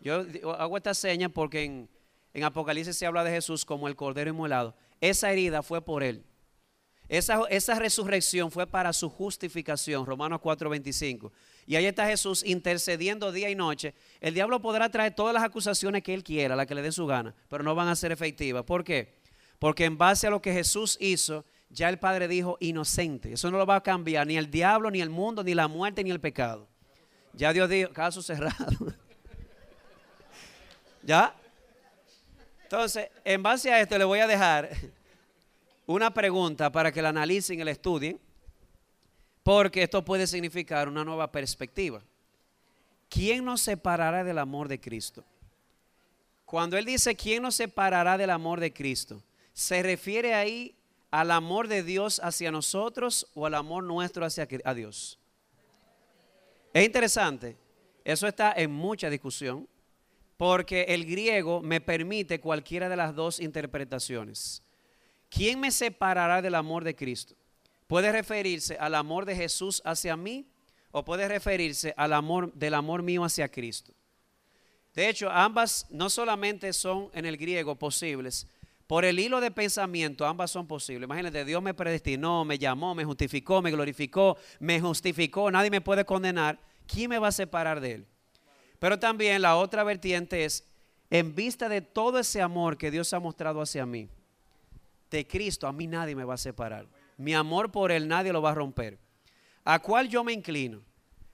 Yo hago esta seña porque en Apocalipsis se habla de Jesús como el cordero inmolado. Esa herida fue por él. Esa, esa resurrección fue para su justificación, Romanos 4:25. Y ahí está Jesús intercediendo día y noche. El diablo podrá traer todas las acusaciones que él quiera, las que le dé su gana, pero no van a ser efectivas. ¿Por qué? Porque en base a lo que Jesús hizo, ya el Padre dijo inocente. Eso no lo va a cambiar ni el diablo, ni el mundo, ni la muerte, ni el pecado. Ya Dios dijo, caso cerrado. ¿Ya? Entonces, en base a esto le voy a dejar una pregunta para que la analicen y la estudien, porque esto puede significar una nueva perspectiva. ¿Quién nos separará del amor de Cristo? Cuando él dice, ¿quién nos separará del amor de Cristo? ¿Se refiere ahí al amor de Dios hacia nosotros o al amor nuestro hacia Dios? Es interesante, eso está en mucha discusión, porque el griego me permite cualquiera de las dos interpretaciones. ¿Quién me separará del amor de Cristo? Puede referirse al amor de Jesús hacia mí o puede referirse al amor del amor mío hacia Cristo. De hecho, ambas no solamente son en el griego posibles, por el hilo de pensamiento, ambas son posibles. Imagínate, Dios me predestinó, me llamó, me justificó, me glorificó, me justificó, nadie me puede condenar. ¿Quién me va a separar de Él? Pero también la otra vertiente es, en vista de todo ese amor que Dios ha mostrado hacia mí, de Cristo, a mí nadie me va a separar. Mi amor por Él nadie lo va a romper. ¿A cuál yo me inclino?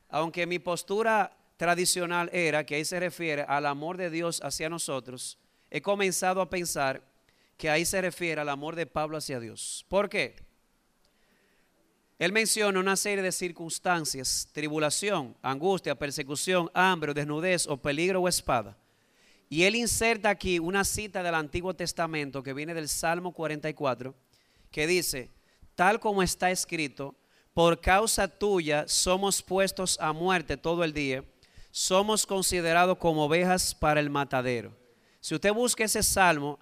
Aunque mi postura tradicional era, que ahí se refiere al amor de Dios hacia nosotros, he comenzado a pensar que ahí se refiere al amor de Pablo hacia Dios. ¿Por qué? Él menciona una serie de circunstancias, tribulación, angustia, persecución, hambre, desnudez o peligro o espada. Y él inserta aquí una cita del Antiguo Testamento que viene del Salmo 44, que dice, tal como está escrito, por causa tuya somos puestos a muerte todo el día, somos considerados como ovejas para el matadero. Si usted busca ese salmo,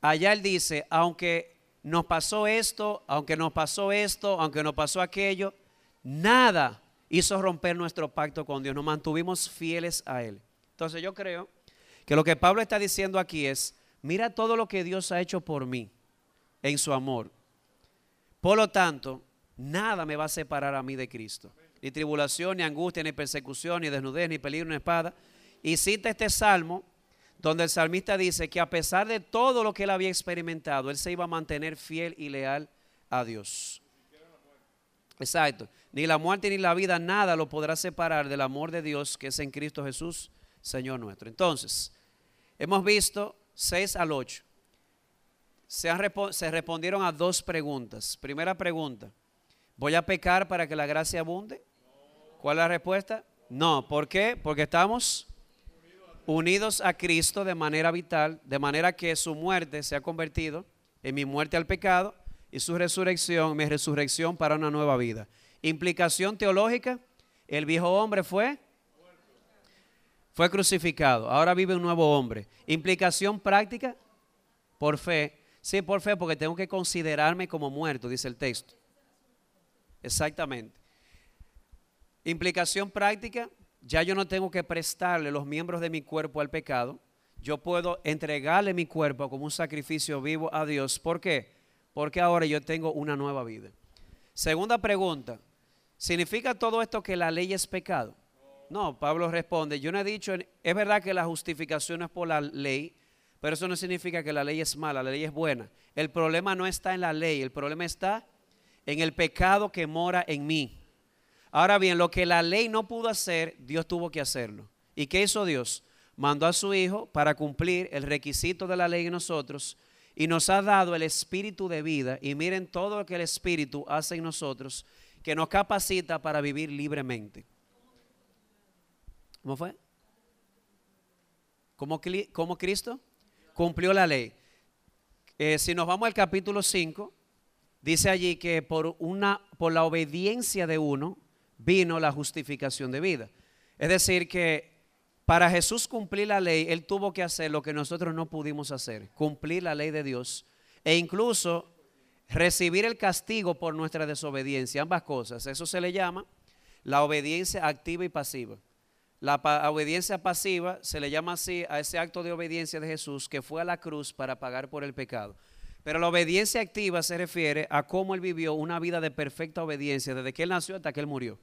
allá él dice, aunque nos pasó esto, aunque nos pasó esto, aunque nos pasó aquello, nada hizo romper nuestro pacto con Dios, nos mantuvimos fieles a Él. Entonces yo creo que lo que Pablo está diciendo aquí es, mira todo lo que Dios ha hecho por mí en su amor. Por lo tanto, nada me va a separar a mí de Cristo. Ni tribulación, ni angustia, ni persecución, ni desnudez, ni peligro, ni espada. Y cita este salmo donde el salmista dice que a pesar de todo lo que él había experimentado, él se iba a mantener fiel y leal a Dios. Exacto. Ni la muerte ni la vida, nada lo podrá separar del amor de Dios que es en Cristo Jesús, Señor nuestro. Entonces, hemos visto 6 al 8. Se, se respondieron a dos preguntas. Primera pregunta, ¿voy a pecar para que la gracia abunde? ¿Cuál es la respuesta? No. ¿Por qué? Porque estamos unidos a Cristo de manera vital, de manera que su muerte se ha convertido en mi muerte al pecado y su resurrección, mi resurrección para una nueva vida. Implicación teológica, el viejo hombre fue fue crucificado, ahora vive un nuevo hombre. Implicación práctica, por fe. Sí, por fe, porque tengo que considerarme como muerto, dice el texto. Exactamente. Implicación práctica, ya yo no tengo que prestarle los miembros de mi cuerpo al pecado. Yo puedo entregarle mi cuerpo como un sacrificio vivo a Dios. ¿Por qué? Porque ahora yo tengo una nueva vida. Segunda pregunta. ¿Significa todo esto que la ley es pecado? No, Pablo responde, yo no he dicho, es verdad que la justificación es por la ley, pero eso no significa que la ley es mala, la ley es buena. El problema no está en la ley, el problema está en el pecado que mora en mí. Ahora bien, lo que la ley no pudo hacer, Dios tuvo que hacerlo. ¿Y qué hizo Dios? Mandó a su Hijo para cumplir el requisito de la ley en nosotros y nos ha dado el espíritu de vida. Y miren todo lo que el espíritu hace en nosotros, que nos capacita para vivir libremente. ¿Cómo fue? ¿Cómo, cómo Cristo cumplió la ley? Eh, si nos vamos al capítulo 5, dice allí que por, una, por la obediencia de uno, vino la justificación de vida. Es decir, que para Jesús cumplir la ley, Él tuvo que hacer lo que nosotros no pudimos hacer, cumplir la ley de Dios e incluso recibir el castigo por nuestra desobediencia, ambas cosas. Eso se le llama la obediencia activa y pasiva. La obediencia pasiva se le llama así a ese acto de obediencia de Jesús que fue a la cruz para pagar por el pecado. Pero la obediencia activa se refiere a cómo él vivió una vida de perfecta obediencia desde que él nació hasta que él murió.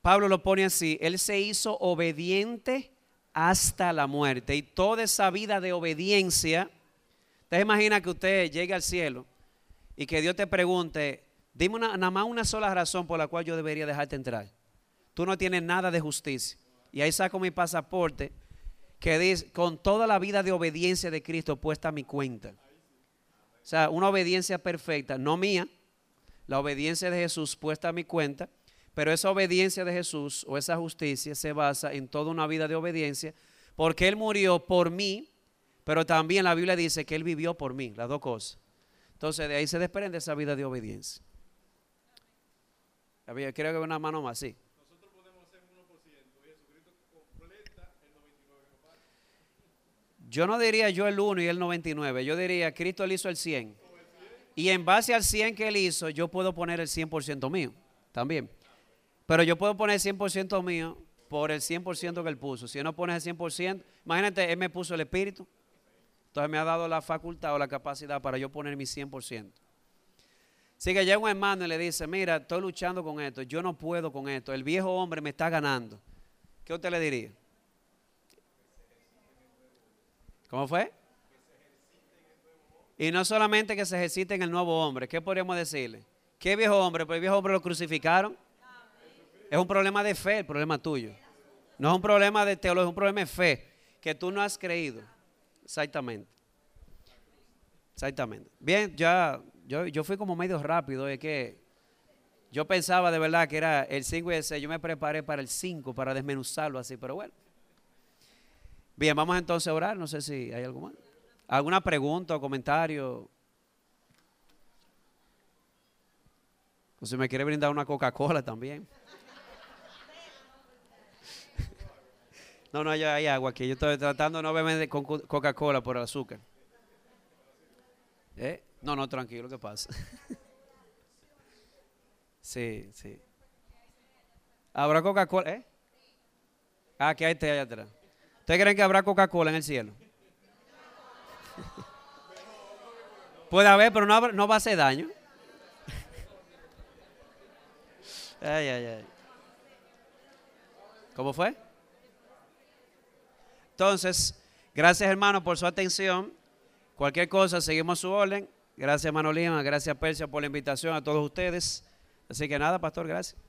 Pablo lo pone así, él se hizo obediente hasta la muerte y toda esa vida de obediencia, te imagina que usted llegue al cielo y que Dios te pregunte, dime una- nada más una sola razón por la cual yo debería dejarte entrar. Tú no tienes nada de justicia. Y ahí saco mi pasaporte que dice, con toda la vida de obediencia de Cristo puesta a mi cuenta. O sea, una obediencia perfecta, no mía, la obediencia de Jesús puesta a mi cuenta, pero esa obediencia de Jesús o esa justicia se basa en toda una vida de obediencia, porque Él murió por mí, pero también la Biblia dice que Él vivió por mí, las dos cosas. Entonces de ahí se desprende esa vida de obediencia. Creo que una mano más, sí. Yo no diría yo el 1 y el 99, yo diría Cristo él hizo el 100. Y en base al 100 que él hizo, yo puedo poner el 100% mío también. Pero yo puedo poner el 100% mío por el 100% que él puso. Si no pone el 100%, imagínate, él me puso el espíritu. Entonces me ha dado la facultad o la capacidad para yo poner mi 100%. Así que llega un hermano y le dice, mira, estoy luchando con esto, yo no puedo con esto, el viejo hombre me está ganando. ¿Qué usted le diría? ¿Cómo fue? Y no solamente que se ejercite en el nuevo hombre, ¿qué podríamos decirle? ¿Qué viejo hombre? Pues el viejo hombre lo crucificaron. Es un problema de fe, el problema tuyo. No es un problema de teología, es un problema de fe, que tú no has creído. Exactamente. Exactamente. Bien, ya, yo, yo fui como medio rápido, es que yo pensaba de verdad que era el 5 y el 6, yo me preparé para el 5, para desmenuzarlo así, pero bueno. Bien, vamos entonces a orar, no sé si hay algo más. ¿Alguna pregunta o comentario? O si me quiere brindar una Coca-Cola también. No, no, hay agua aquí. Yo estoy tratando de no beber con co- Coca-Cola por el azúcar. ¿Eh? No, no, tranquilo, ¿qué pasa? Sí, sí. ¿Habrá Coca-Cola? ¿Eh? Ah, que hay té allá atrás. ¿Ustedes creen que habrá Coca-Cola en el cielo? Puede haber, pero no, no va a hacer daño. Ay, ay, ay. ¿Cómo fue? Entonces, gracias hermano por su atención. Cualquier cosa, seguimos su orden. Gracias hermano Lima, gracias Persia por la invitación a todos ustedes. Así que nada, pastor, gracias.